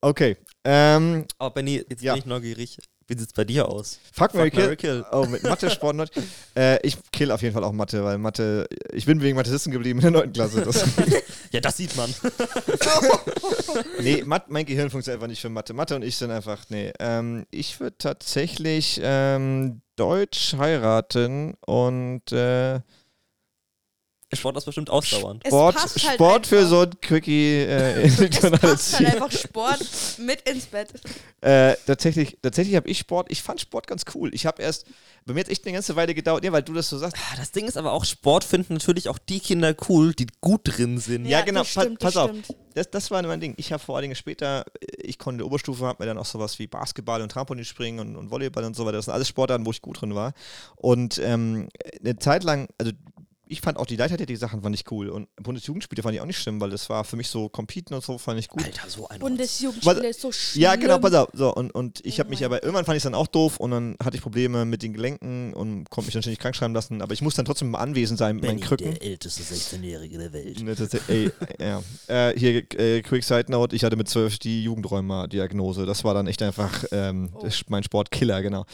Okay. Ähm, Aber Benny, jetzt Ja. bin ich neugierig. Wie sieht's bei dir aus? fuck, Mary Fuck, Marry, Kill. Kill. Oh, mit Mathe, [LAUGHS] Sport, äh, Ich kill auf jeden Fall auch Mathe, weil Mathe, ich bin wegen Mathe sitzen geblieben in der 9. Klasse. Das, [LAUGHS] Ja, das sieht man. [LAUGHS] nee, Mat, mein Gehirn funktioniert einfach nicht für Mathe. Mathe und ich sind einfach, nee. Ähm, ich würde tatsächlich ähm, Deutsch heiraten und äh, Sport ist bestimmt ausdauernd. Es Sport, halt Sport für einfach. so ein Quickie äh, [LAUGHS] Es passt halt einfach Sport mit ins Bett. Äh, tatsächlich tatsächlich habe ich Sport, ich fand Sport ganz cool. Ich habe erst, bei mir hat echt eine ganze Weile gedauert, ja, weil du das so sagst. Ah, Das Ding ist aber auch, Sport finden natürlich auch die Kinder cool, die gut drin sind. Ja, genau, das pa- stimmt, pass das auf. stimmt. Das, das war mein Ding. Ich habe vor allen Dingen später, äh, ich konnte in der Oberstufe, habe mir dann auch sowas wie Basketball und Trampolinspringen und, und Volleyball und so weiter. Das sind alles Sportarten, wo ich gut drin war. Und ähm, eine Zeit lang, also ich fand auch die Leichtathletik-Sachen fand ich cool. Und Bundesjugendspiele fand ich auch nicht schlimm, weil das war für mich so Competen und so fand ich gut. Alter, so ein Bundesjugendspiele ist so schlimm. Ja, genau, pass auf. So, und, und ich Oh habe mich aber, irgendwann fand ich es dann auch doof und dann hatte ich Probleme mit den Gelenken und konnte mich dann ständig krank schreiben lassen, aber ich muss dann trotzdem anwesend sein mit meinen Krücken. älteste 16-Jährige der Welt. Ne, das, ey, [LAUGHS] ja. Äh, hier, äh, quick side note, ich hatte mit zwölf die Jugendräumer-Diagnose. Das war dann echt einfach ähm, Oh. mein Sportkiller, genau.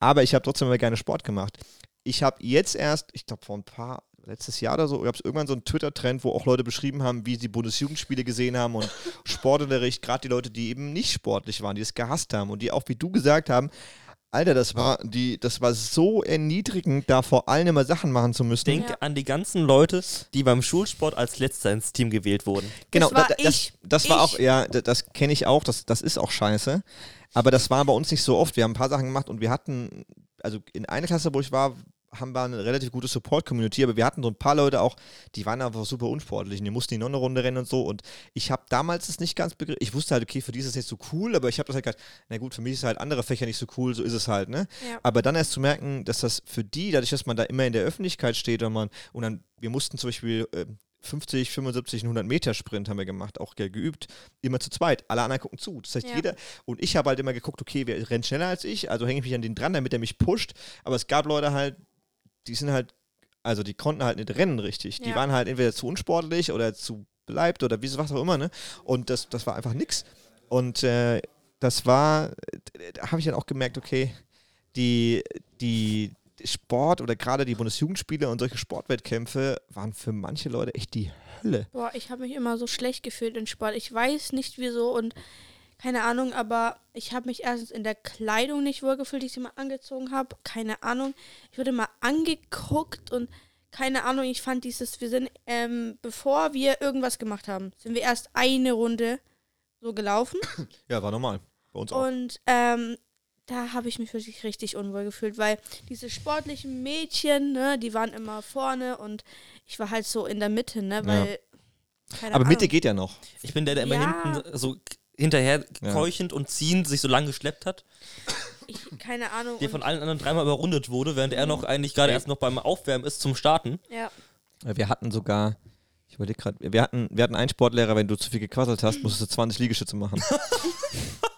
Aber ich habe trotzdem immer gerne Sport gemacht. Ich habe jetzt erst, ich glaube vor ein paar, letztes Jahr oder so, gab es irgendwann so einen Twitter-Trend, wo auch Leute beschrieben haben, wie sie Bundesjugendspiele gesehen haben und [LAUGHS] Sportunterricht, gerade die Leute, die eben nicht sportlich waren, die es gehasst haben und die auch, wie du gesagt haben, Alter, das war, die, das war so erniedrigend, da vor allem immer Sachen machen zu müssen. Denke Ja. an die ganzen Leute, die beim Schulsport als Letzter ins Team gewählt wurden. Genau, war da, da, das, ich. das war Ich. auch, ja, da- das kenne ich auch, das, das ist auch scheiße. Aber das war bei uns nicht so oft. Wir haben ein paar Sachen gemacht und wir hatten, also in einer Klasse, wo ich war, haben wir eine relativ gute Support-Community, aber wir hatten so ein paar Leute auch, die waren einfach super unsportlich und die mussten die noch eine Runde rennen und so. Und ich habe damals das nicht ganz begriffen. Ich wusste halt, okay, für die ist es jetzt so cool, aber ich habe das halt gedacht, na gut, für mich ist halt andere Fächer nicht so cool, so ist es halt, ne? Ja. Aber dann erst zu merken, dass das für die, dadurch, dass man da immer in der Öffentlichkeit steht und man, und dann, wir mussten zum Beispiel äh, 50, 75, 100 Meter Sprint haben wir gemacht, auch ge- geübt, immer zu zweit. Alle anderen gucken zu. Das heißt, Ja. jeder, und ich habe halt immer geguckt, okay, wer rennt schneller als ich, also hänge ich mich an den dran, damit er mich pusht. Aber es gab Leute halt, die sind halt, also die konnten halt nicht rennen richtig. Die Ja. waren halt entweder zu unsportlich oder zu beleibt oder wie was auch immer, ne? Und das, das war einfach nix. Und äh, das war, da habe ich dann auch gemerkt, okay, die, die Sport oder gerade die Bundesjugendspiele und solche Sportwettkämpfe waren für manche Leute echt die Hölle. Boah, ich habe mich immer so schlecht gefühlt in Sport. Ich weiß nicht wieso und keine Ahnung, aber ich habe mich erstens in der Kleidung nicht wohlgefühlt, die ich mal angezogen habe. Keine Ahnung. Ich wurde mal angeguckt und keine Ahnung, ich fand dieses, wir sind, ähm, bevor wir irgendwas gemacht haben, sind wir erst eine Runde so gelaufen. [COUGHS] Ja, war normal. Bei uns auch. Und ähm, da habe ich mich wirklich richtig unwohl gefühlt, weil diese sportlichen Mädchen, ne, die waren immer vorne und ich war halt so in der Mitte, ne, weil. Keine Aber Ahnung. Mitte geht ja noch. Ich bin der, der immer Ja. hinten so hinterher Ja. keuchend und ziehend sich so lang geschleppt hat, Ich, keine Ahnung. der von allen anderen dreimal überrundet wurde, während er noch eigentlich gerade erst noch beim Aufwärmen ist zum Starten. ja. Wir hatten sogar, ich überlege gerade, wir hatten, wir hatten einen Sportlehrer, wenn du zu viel gequasselt hast, musstest du 20 Liegestütze machen. [LAUGHS] [LAUGHS]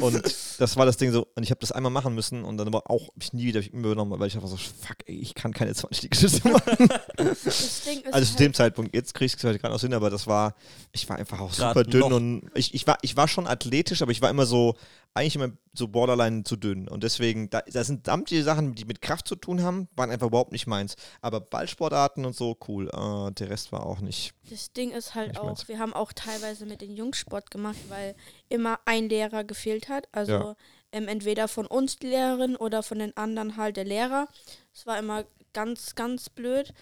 und das war das Ding so, und ich habe das einmal machen müssen und dann war auch, hab ich nie wieder übernommen, weil ich einfach so, fuck, ey, ich kann keine 20 Liegestütze machen. Das Ding ist [LAUGHS] Also zu halt, dem Zeitpunkt, jetzt kriege ich es halt gerade noch hin, aber das war, ich war einfach auch Grad super dünn noch. und ich, ich, war, ich war schon athletisch, aber ich war immer so, eigentlich immer so borderline zu dünn. Und deswegen, da, da sind samtliche Sachen, die mit Kraft zu tun haben, waren einfach überhaupt nicht meins. Aber Ballsportarten und so, cool. Äh, der Rest war auch nicht. das Ding ist halt auch, mein's. wir haben auch teilweise mit den Jungs Sport gemacht, weil immer ein Lehrer gefehlt hat. Also Ja. ähm, entweder von uns die Lehrerin oder von den anderen halt der Lehrer. Das war immer ganz, ganz blöd.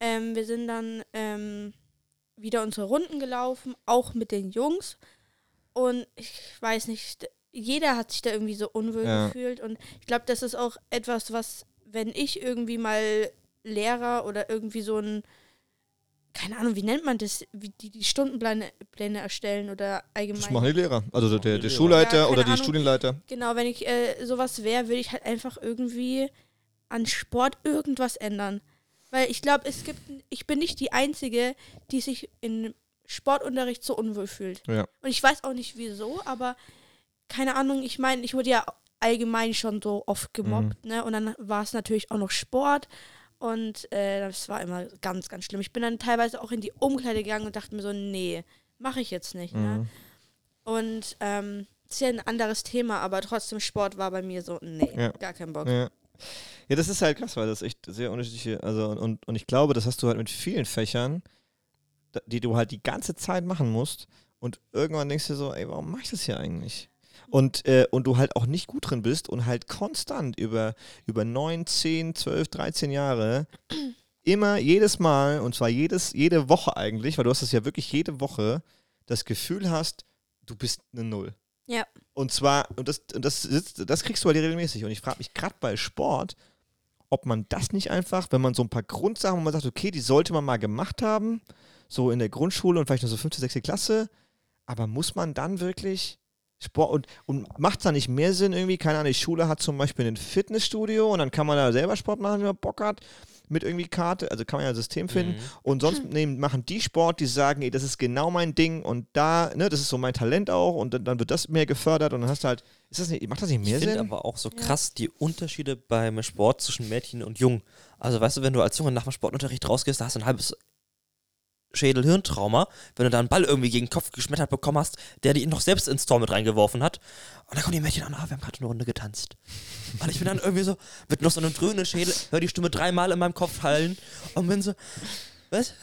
Ähm, wir sind dann ähm, wieder unsere Runden gelaufen, auch mit den Jungs. Und ich weiß nicht, jeder hat sich da irgendwie so unwohl Ja. gefühlt. Und ich glaube, das ist auch etwas, was, wenn ich irgendwie mal Lehrer oder irgendwie so ein, keine Ahnung, wie nennt man das, wie die, die Stundenpläne Pläne erstellen oder allgemein. Das machen die Lehrer. Also der, der. Schulleiter Ja, oder die Ahnung. Studienleiter. Genau, wenn ich äh, sowas wäre, würde ich halt einfach irgendwie an Sport irgendwas ändern. Weil ich glaube, es gibt, ich bin nicht die Einzige, die sich in Sportunterricht so unwohl fühlt. Ja. Und ich weiß auch nicht wieso, aber keine Ahnung, ich meine, ich wurde ja allgemein schon so oft gemobbt, ne? Und dann war es natürlich auch noch Sport. Und äh, das war immer ganz, ganz schlimm. Ich bin dann teilweise auch in die Umkleide gegangen und dachte mir so, nee, mache ich jetzt nicht. Ne? Mhm. Und ähm, ist ja ein anderes Thema, aber trotzdem Sport war bei mir so, nee, Ja. gar kein Bock. Ja. ja, das ist halt krass, weil das echt sehr unterschiedliche, also und, und ich glaube, das hast du halt mit vielen Fächern, die du halt die ganze Zeit machen musst und irgendwann denkst du so, ey, warum mach ich das hier eigentlich? Und, äh, und du halt auch nicht gut drin bist und halt konstant über, über 9, 10, 12, 13 Jahre immer jedes Mal, und zwar jedes, jede Woche eigentlich, weil du hast das ja wirklich jede Woche, das Gefühl hast, du bist eine Null. Ja. Und zwar, und das, und das, sitzt, das kriegst du halt regelmäßig. Und ich frage mich gerade bei Sport, ob man das nicht einfach, wenn man so ein paar Grundsachen, wo man sagt, okay, die sollte man mal gemacht haben, so in der Grundschule und vielleicht noch so fünfte, sechste Klasse, aber muss man dann wirklich Sport und, und macht es da nicht mehr Sinn irgendwie? Keine Ahnung, die Schule hat zum Beispiel ein Fitnessstudio und dann kann man da selber Sport machen, wenn man Bock hat, mit irgendwie Karte, also kann man ja ein System finden. Mhm. Und sonst nehmen, machen die Sport, die sagen, ey, das ist genau mein Ding und da, ne, das ist so mein Talent auch und dann, dann wird das mehr gefördert und dann hast du halt, ist das nicht, macht das nicht mehr Ich finde Sinn? aber auch so krass die Unterschiede beim Sport zwischen Mädchen und Jungen. Also weißt du, wenn du als Junge nach dem Sportunterricht rausgehst, da hast du ein halbes Schädel-Hirntrauma, wenn du da einen Ball irgendwie gegen den Kopf geschmettert bekommen hast, der dir noch selbst ins Tor mit reingeworfen hat. Und dann kommen die Mädchen an, ah, wir haben gerade eine Runde getanzt. Und ich bin dann irgendwie so, mit noch so einem dröhnen Schädel, hör die Stimme dreimal in meinem Kopf hallen und bin so, was?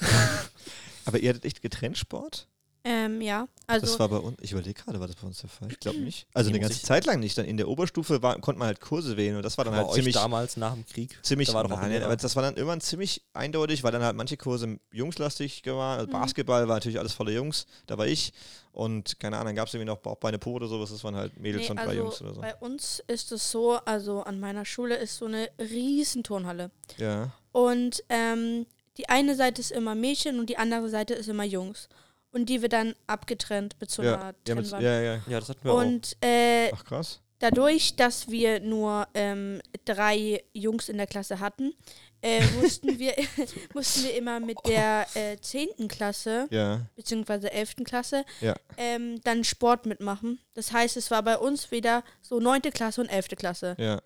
Aber ihr hattet echt getrennt Sport? Ähm, ja, also das war bei uns, ich überlege gerade, war das bei uns der Fall? Ich glaube nicht. Also Nee, eine ganze Zeit lang nicht. Dann in der Oberstufe war, konnte man halt Kurse wählen und das war dann Bei halt ziemlich, damals nach dem Krieg. ziemlich, da war doch auch nein, Lehrer. aber das war dann irgendwann ziemlich eindeutig, weil dann halt manche Kurse jungslastig waren. Also Mhm. Basketball war natürlich alles voller Jungs, da war ich und keine Ahnung, dann gab es irgendwie noch Bauchbeine Po oder sowas, das waren halt Mädels nee, und drei also Jungs oder so. bei uns ist es so, also an meiner Schule ist so eine riesen Turnhalle. Ja, Und ähm, die eine Seite ist immer Mädchen und die andere Seite ist immer Jungs. Und die wird dann abgetrennt mit so ja, einer ja, Trennwand. ja, ja. Ja, das hatten wir auch. Und äh, Ach krass. dadurch, dass wir nur ähm, drei Jungs in der Klasse hatten, äh, [LAUGHS] mussten, wir, [LAUGHS] mussten wir immer mit der äh, 10. Klasse, Ja, beziehungsweise 11. Klasse, Ja. ähm, dann Sport mitmachen. Das heißt, es war bei uns wieder so 9. Klasse und 11. Klasse. ja.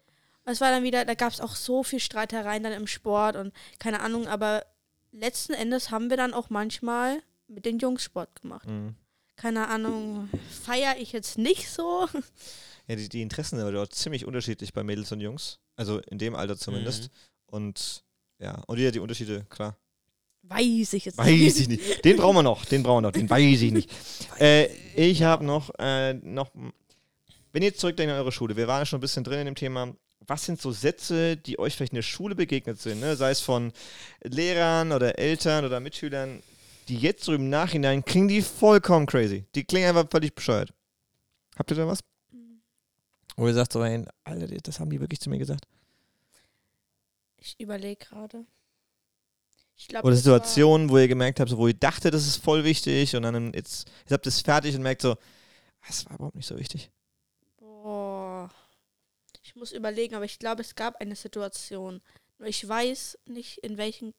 Und es war dann wieder, da gab es auch so viel Streitereien dann im Sport und keine Ahnung, aber letzten Endes haben wir dann auch manchmal mit den Jungs Sport gemacht. Mhm. keine Ahnung, feiere ich jetzt nicht so. [LAUGHS] Ja, die, die Interessen sind aber dort ziemlich unterschiedlich bei Mädels und Jungs. Also in dem Alter zumindest. Mhm. Und ja, und wieder die Unterschiede, klar. Weiß ich jetzt Weiß ich nicht. Den brauchen wir noch, den brauchen wir noch, den weiß ich nicht. [LAUGHS] Äh, ich habe noch, äh, noch, wenn ihr zurückdenkt an eure Schule, wir waren ja schon ein bisschen drin in dem Thema, was sind so Sätze, die euch vielleicht in der Schule begegnet sind, ne? sei es von Lehrern oder Eltern oder Mitschülern, die jetzt so im Nachhinein klingen die vollkommen crazy. Die klingen einfach völlig bescheuert. Habt ihr da was? Wo ihr sagt so, ey, Alter, das haben die wirklich zu mir gesagt? Ich überlege gerade. Ich glaube, Oder Situationen, wo ihr gemerkt habt, so, wo ihr dachtet, das ist voll wichtig und dann jetzt, jetzt habt ihr es fertig und merkt so, das war überhaupt nicht so wichtig. Boah. Ich muss überlegen, aber ich glaube, es gab eine Situation. Nur ich weiß nicht, in welchen,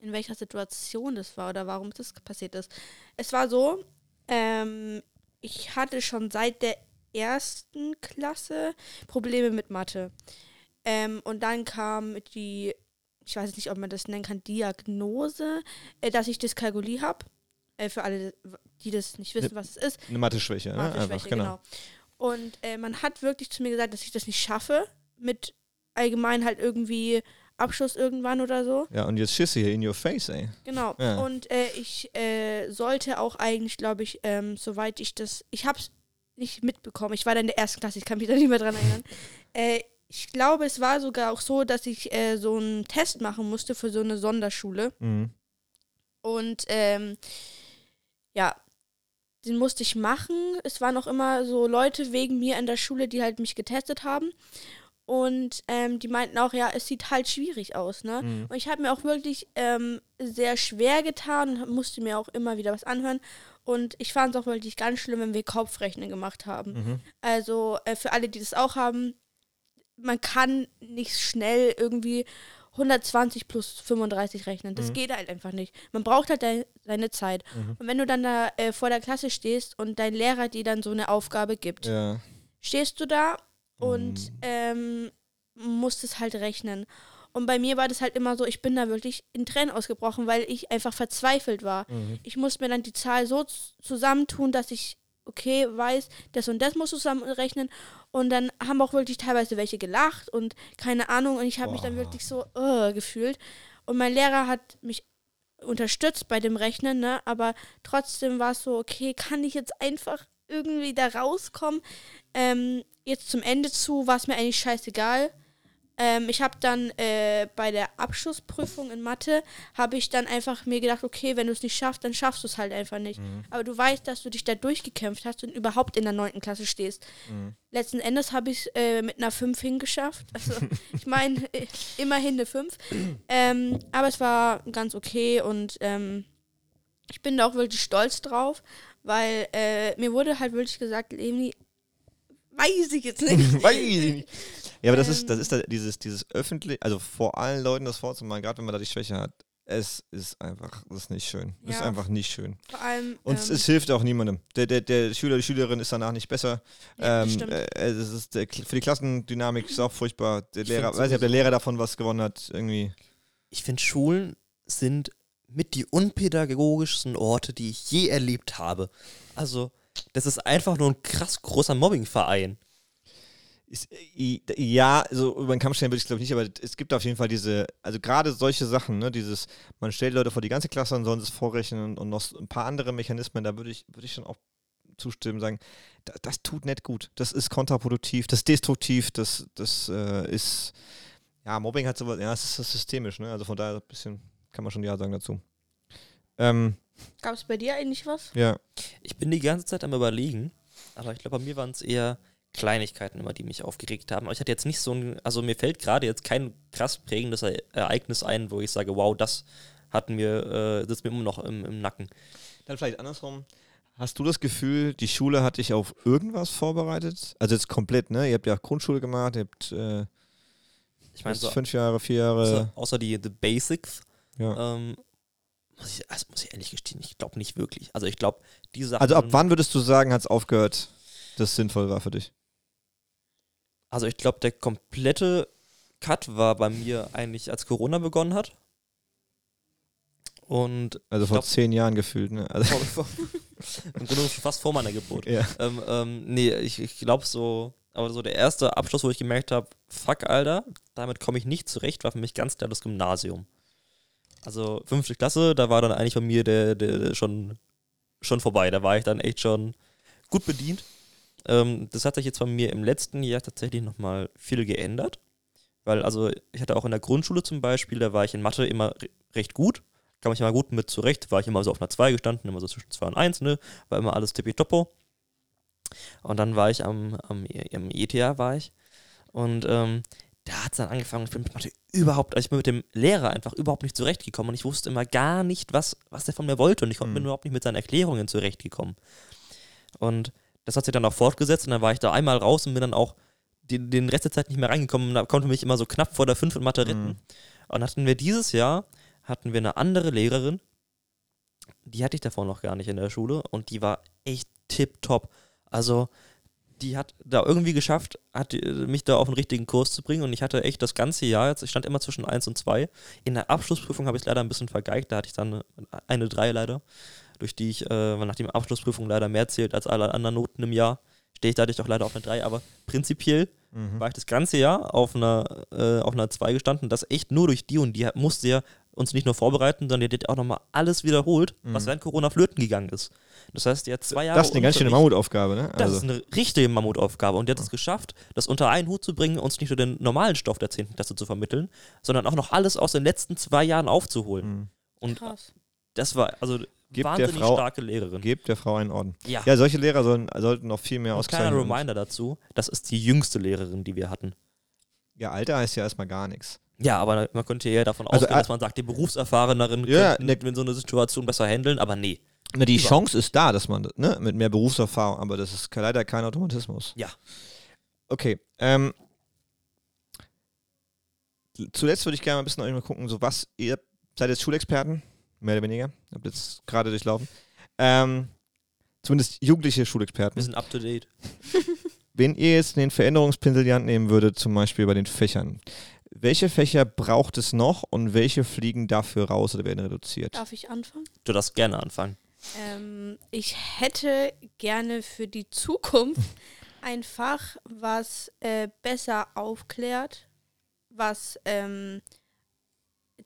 in welcher Situation das war oder warum das passiert ist. Es war so, ähm, ich hatte schon seit der ersten Klasse Probleme mit Mathe. Ähm, und dann kam die, ich weiß nicht, ob man das nennen kann, Diagnose, äh, dass ich Dyskalkulie habe. Äh, für alle, die das nicht wissen, was es ist. Eine Mathe-Schwäche, ne? Mathe-Schwäche, Einfach, genau. Und äh, man hat wirklich zu mir gesagt, dass ich das nicht schaffe, mit allgemein halt irgendwie Abschluss irgendwann oder so. Ja, und jetzt Schisse hier in your face, ey. Genau. Ja. Und äh, ich äh, sollte auch eigentlich, glaube ich, ähm, soweit ich das, ich habe es nicht mitbekommen. Ich war da in der ersten Klasse, ich kann mich da nicht mehr dran erinnern. [LAUGHS] äh, ich glaube, es war sogar auch so, dass ich äh, so einen Test machen musste für so eine Sonderschule. Mhm. Und ähm, ja, den musste ich machen. Es waren auch immer so Leute wegen mir in der Schule, die halt mich getestet haben. Und ähm, die meinten auch, ja, es sieht halt schwierig aus, ne? Mhm. Und ich habe mir auch wirklich ähm, sehr schwer getan und musste mir auch immer wieder was anhören. Und ich fand es auch wirklich ganz schlimm, wenn wir Kopfrechnen gemacht haben. Mhm. Also äh, für alle, die das auch haben, man kann nicht schnell irgendwie 120 plus 35 rechnen. Das Mhm. geht halt einfach nicht. Man braucht halt dei- seine Zeit. Mhm. Und wenn du dann da äh, vor der Klasse stehst und dein Lehrer dir dann so eine Aufgabe gibt, Ja. stehst du da und Mhm. ähm, musst es halt rechnen. Und bei mir war das halt immer so, ich bin da wirklich in Tränen ausgebrochen, weil ich einfach verzweifelt war. Mhm. Ich musste mir dann die Zahl so zusammentun, dass ich, okay, weiß, das und das muss zusammenrechnen. Und dann haben auch wirklich teilweise welche gelacht und keine Ahnung. Und ich habe mich dann wirklich so uh, gefühlt. Und mein Lehrer hat mich unterstützt bei dem Rechnen, ne? Aber trotzdem war es so, okay, kann ich jetzt einfach irgendwie da rauskommen? Ähm, jetzt zum Ende zu war es mir eigentlich scheißegal. Ähm, ich habe dann äh, bei der Abschlussprüfung in Mathe, habe ich dann einfach mir gedacht, okay, wenn du es nicht schaffst, dann schaffst du es halt einfach nicht. Mhm. Aber du weißt, dass du dich da durchgekämpft hast und überhaupt in der neunten Klasse stehst. Mhm. Letzten Endes habe ich es äh, mit einer 5 hingeschafft. Also [LAUGHS] ich meine, äh, immerhin eine 5. Ähm, aber es war ganz okay und ähm, ich bin da auch wirklich stolz drauf, weil äh, mir wurde halt wirklich gesagt, Leonie, weiß ich jetzt nicht. [LAUGHS] Weiß ich nicht. Ja, aber das ist, das Ähm. ist da dieses, dieses öffentlich, also vor allen Leuten das vorzumachen, gerade wenn man da die Schwäche hat, es ist einfach, das ist nicht schön. Das ist Ja. einfach nicht schön. Vor allem. Und ähm, es hilft auch niemandem. Der, der, der Schüler, die Schülerin ist danach nicht besser. ja, ähm, äh, es ist der, für die Klassendynamik ist auch furchtbar. Der Ich Lehrer, weiß nicht, ob der Lehrer davon was gewonnen hat, irgendwie. Ich finde, Schulen sind mit die unpädagogischsten Orte, die ich je erlebt habe. Also, das ist einfach nur ein krass großer Mobbingverein. Ist, i- ja, also über den Kamm stellen würde ich glaube ich nicht, aber es gibt auf jeden Fall diese, also gerade solche Sachen, ne, dieses, man stellt Leute vor die ganze Klasse und sollen es vorrechnen und, noch ein paar andere Mechanismen, da würde ich, würde ich schon auch zustimmen, sagen, da, das tut nicht gut. Das ist kontraproduktiv, das ist destruktiv, das, das äh, ist, ja, Mobbing hat sowas, ja, es das ist systemisch, ne, also von daher ein bisschen, kann man schon Ja sagen dazu. Ähm, Gab es bei dir eigentlich was? ja, Ich bin die ganze Zeit am Überlegen, aber ich glaube, bei mir waren es eher Kleinigkeiten immer, die mich aufgeregt haben. Aber ich hatte jetzt nicht so ein, also mir fällt gerade jetzt kein krass prägendes E- Ereignis ein, wo ich sage, wow, das hat mir, äh, sitzt mir immer noch im, im Nacken. Dann vielleicht andersrum. Hast du das Gefühl, die Schule hat dich auf irgendwas vorbereitet? Also jetzt komplett, ne? Ihr habt ja Grundschule gemacht, ihr habt äh, Ich meine, so, fünf Jahre, vier Jahre. außer, außer die The Basics, Ja. ähm, muss ich, also muss ich ehrlich gestehen, ich glaube nicht wirklich. Also ich glaube, diese Sachen. Also ab wann würdest du sagen, hat es aufgehört, dass es sinnvoll war für dich? Also ich glaube, der komplette Cut war bei mir eigentlich, als Corona begonnen hat. Und Also vor glaub- zehn Jahren gefühlt, ne? Also, vor, vor, [LAUGHS] Im Grunde schon fast vor meiner Geburt. Ja. Ähm, ähm, nee, ich, ich glaube so, aber so der erste Abschluss, wo ich gemerkt habe, fuck, Alter, damit komme ich nicht zurecht, war für mich ganz klar das Gymnasium. Also fünfte Klasse, da war dann eigentlich bei mir der, der, schon, schon vorbei. Da war ich dann echt schon gut bedient. Ähm, das hat sich jetzt bei mir im letzten Jahr tatsächlich nochmal viel geändert. Weil, also, ich hatte auch in der Grundschule zum Beispiel, da war ich in Mathe immer re recht gut. Kam ich immer gut mit zurecht, war ich immer so auf einer 2 gestanden, immer so zwischen 2 und 1, ne? War immer alles tippitoppo. Und dann war ich am, am, am ETH, war ich. Und ähm, da hat es dann angefangen, ich bin überhaupt, also ich bin mit dem Lehrer einfach überhaupt nicht zurechtgekommen und ich wusste immer gar nicht, was, was der von mir wollte und ich Mhm. bin überhaupt nicht mit seinen Erklärungen zurechtgekommen. Und das hat sich dann auch fortgesetzt und dann war ich da einmal raus und bin dann auch den, den Rest der Zeit nicht mehr reingekommen und da konnte mich immer so knapp vor der 5 in Mathe retten. Mhm. Und hatten wir dieses Jahr, hatten wir eine andere Lehrerin, die hatte ich davor noch gar nicht in der Schule und die war echt tipptopp. Also die hat da irgendwie geschafft, hat die- mich da auf den richtigen Kurs zu bringen und ich hatte echt das ganze Jahr jetzt, ich stand immer zwischen 1 und 2. In der Abschlussprüfung habe ich es leider ein bisschen vergeigt, da hatte ich dann eine 3 leider, durch die ich äh, nach der Abschlussprüfung leider mehr zählt als alle anderen Noten im Jahr. Stehe ich dadurch auch leider auf eine 3, aber prinzipiell Mhm. war ich das ganze Jahr auf einer, äh, auf einer 2 gestanden. Das echt nur durch die und die musste ja uns nicht nur vorbereiten, sondern die hat auch nochmal alles wiederholt, was Mhm. während Corona flöten gegangen ist. Das heißt, die hat zwei Jahre. Das ist eine ganz schöne. Mammutaufgabe, ne? Das ist eine richtige Mammutaufgabe und die hat es geschafft, das unter einen Hut zu bringen, uns nicht nur den normalen Stoff der 10. Klasse zu vermitteln, sondern auch noch alles aus den letzten zwei Jahren aufzuholen. Mhm. Und Krass. das war also Gebt der wahnsinnig Frau- starke Lehrerin. Gebt der Frau einen Orden. Ja. Ja, solche Lehrer sollen, sollten noch viel mehr Und kleiner ausgezeichnet werden. Reminder dazu, das ist die jüngste Lehrerin, die wir hatten. Ja, Alter heißt ja erstmal gar nichts. Ja, aber man könnte ja davon Also, ausgehen, äh, dass man sagt, die Berufserfahreneren Ja, könnten in so eine Situation besser handeln, aber nee. Na, die Überhaupt. Chance ist da, dass man, ne, mit mehr Berufserfahrung, aber das ist leider kein Automatismus. Ja. Okay, ähm, zuletzt würde ich gerne mal ein bisschen euch mal gucken, so was, ihr seid jetzt Schulexperten, mehr oder weniger, habt jetzt gerade durchlaufen. Ähm, zumindest jugendliche Schulexperten. Wir sind up to date. [LAUGHS] Wenn ihr jetzt den Veränderungspinsel in die Hand nehmen würdet, zum Beispiel bei den Fächern, welche Fächer braucht es noch und welche fliegen dafür raus oder werden reduziert? Darf ich anfangen? Du darfst gerne anfangen. Ähm, ich hätte gerne für die Zukunft [LAUGHS] ein Fach, was äh, besser aufklärt, was ähm,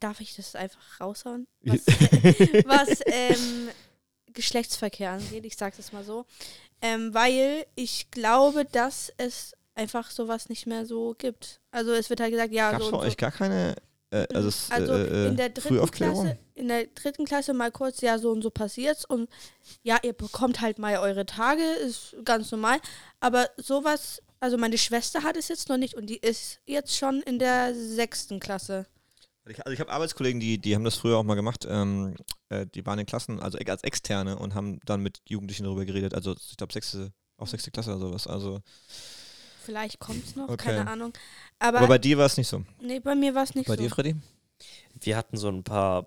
darf ich das einfach raushauen? Was, [LAUGHS] äh, was ähm, Geschlechtsverkehr angeht, ich sage es mal so. Ähm, weil ich glaube, dass es einfach sowas nicht mehr so gibt. Also es wird halt gesagt, ja, Gab es so bei und so. euch gar keine äh, also, s- Also äh, in der äh, dritten? Klasse, in der dritten Klasse mal kurz, ja, so und so passiert's und ja, ihr bekommt halt mal eure Tage, ist ganz normal. Aber sowas, also meine Schwester hat es jetzt noch nicht und die ist jetzt schon in der sechsten Klasse. Also ich habe Arbeitskollegen, die, die haben das früher auch mal gemacht. Ähm, äh, die waren in Klassen, also als Externe und haben dann mit Jugendlichen darüber geredet. Also ich glaube sechste, auch sechste Klasse oder sowas. Also, Vielleicht kommt's noch, Okay. keine Ahnung. Aber, aber bei dir war es nicht so. nee, bei mir war es nicht Bei so. dir, Freddy? Wir hatten so ein paar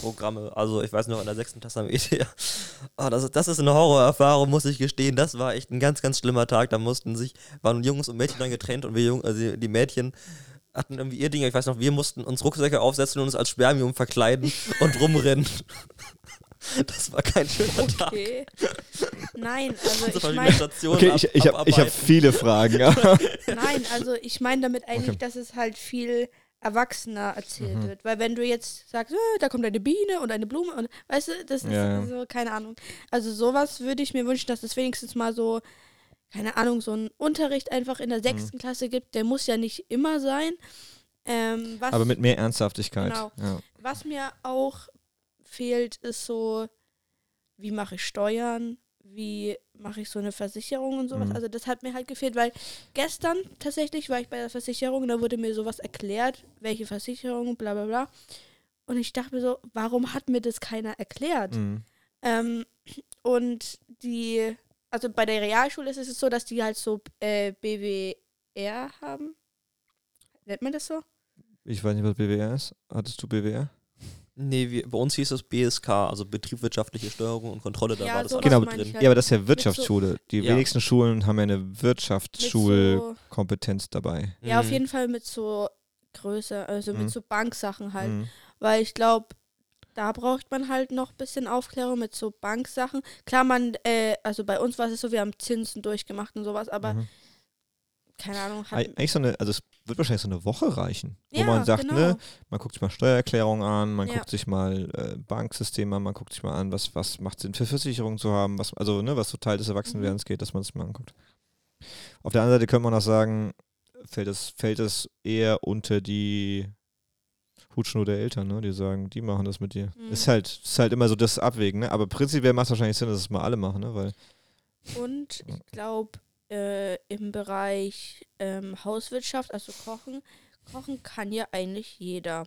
Programme, also ich weiß noch, in der sechsten Klasse am ETH. Oh, das, ist- das ist eine Horrorerfahrung, muss ich gestehen. Das war echt ein ganz, ganz schlimmer Tag. Da mussten sich, waren Jungs und Mädchen dann getrennt und wir Jungen, also die- die Mädchen hatten irgendwie ihr Ding, ich weiß noch, wir mussten uns Rucksäcke aufsetzen und uns als Spermium verkleiden [LAUGHS] und rumrennen. [LAUGHS] Das war kein schöner Tag. Okay. Nein, [LAUGHS] also So ich meine, Stationen Okay, ab- ich, ich habe hab viele Fragen. [LAUGHS] Nein, also ich meine damit eigentlich, Okay. dass es halt viel erwachsener erzählt Mhm. wird. Weil wenn du jetzt sagst, äh, da kommt eine Biene und eine Blume und weißt du, das ist Ja, ja. so, keine Ahnung. Also sowas würde ich mir wünschen, dass es wenigstens mal so, keine Ahnung, so einen Unterricht einfach in der Mhm. sechsten Klasse gibt. Der muss ja nicht immer sein. Ähm, was, aber mit mehr Ernsthaftigkeit. Genau. Ja. was mir auch fehlt, ist so, wie mache ich Steuern? Wie mache ich so eine Versicherung und sowas? Mhm. Also das hat mir halt gefehlt, weil gestern tatsächlich war ich bei der Versicherung und da wurde mir sowas erklärt, welche Versicherung, bla bla bla. Und ich dachte mir so, warum hat mir das keiner erklärt? Mhm. Ähm, und die, also bei der Realschule ist es so, dass die halt so äh, BWR haben. Nennt man das so? Ich weiß nicht, was BWR ist. Hattest du BWR? Nee, wir, bei uns hieß es BSK, also betriebswirtschaftliche Steuerung und Kontrolle, da Ja, war das alles Genau, drin. halt. Ja, aber das ist ja so- Wirtschaftsschule. Die Ja. wenigsten Schulen haben ja eine Wirtschaftsschulkompetenz dabei. Ja, auf Mhm. jeden Fall mit so Größe, also Mhm. mit so Banksachen halt. Mhm. Weil ich glaube, da braucht man halt noch ein bisschen Aufklärung mit so Banksachen. Klar, man, äh, also bei uns war es so, wir haben Zinsen durchgemacht und sowas, aber Mhm. keine Ahnung, hat, Eig- Eigentlich so eine, also es wird wahrscheinlich so eine Woche reichen, wo Ja, man sagt, genau. ne, man guckt sich mal Steuererklärung an, man Ja. guckt sich mal äh, Banksystem an, man guckt sich mal an, was, was macht Sinn für Versicherungen zu haben, was, also ne, was so Teil des Erwachsenwerdens geht, dass man sich mal anguckt. Auf der anderen Seite könnte man auch sagen, fällt es, fällt es eher unter die Hutschnur der Eltern, ne? Die sagen, die machen das mit dir. Mhm. Ist halt, ist halt immer so das Abwägen, ne? Aber prinzipiell macht es wahrscheinlich Sinn, dass es mal alle machen, ne? Weil Und ich glaube, äh, im Bereich ähm, Hauswirtschaft, also Kochen, Kochen kann ja eigentlich jeder.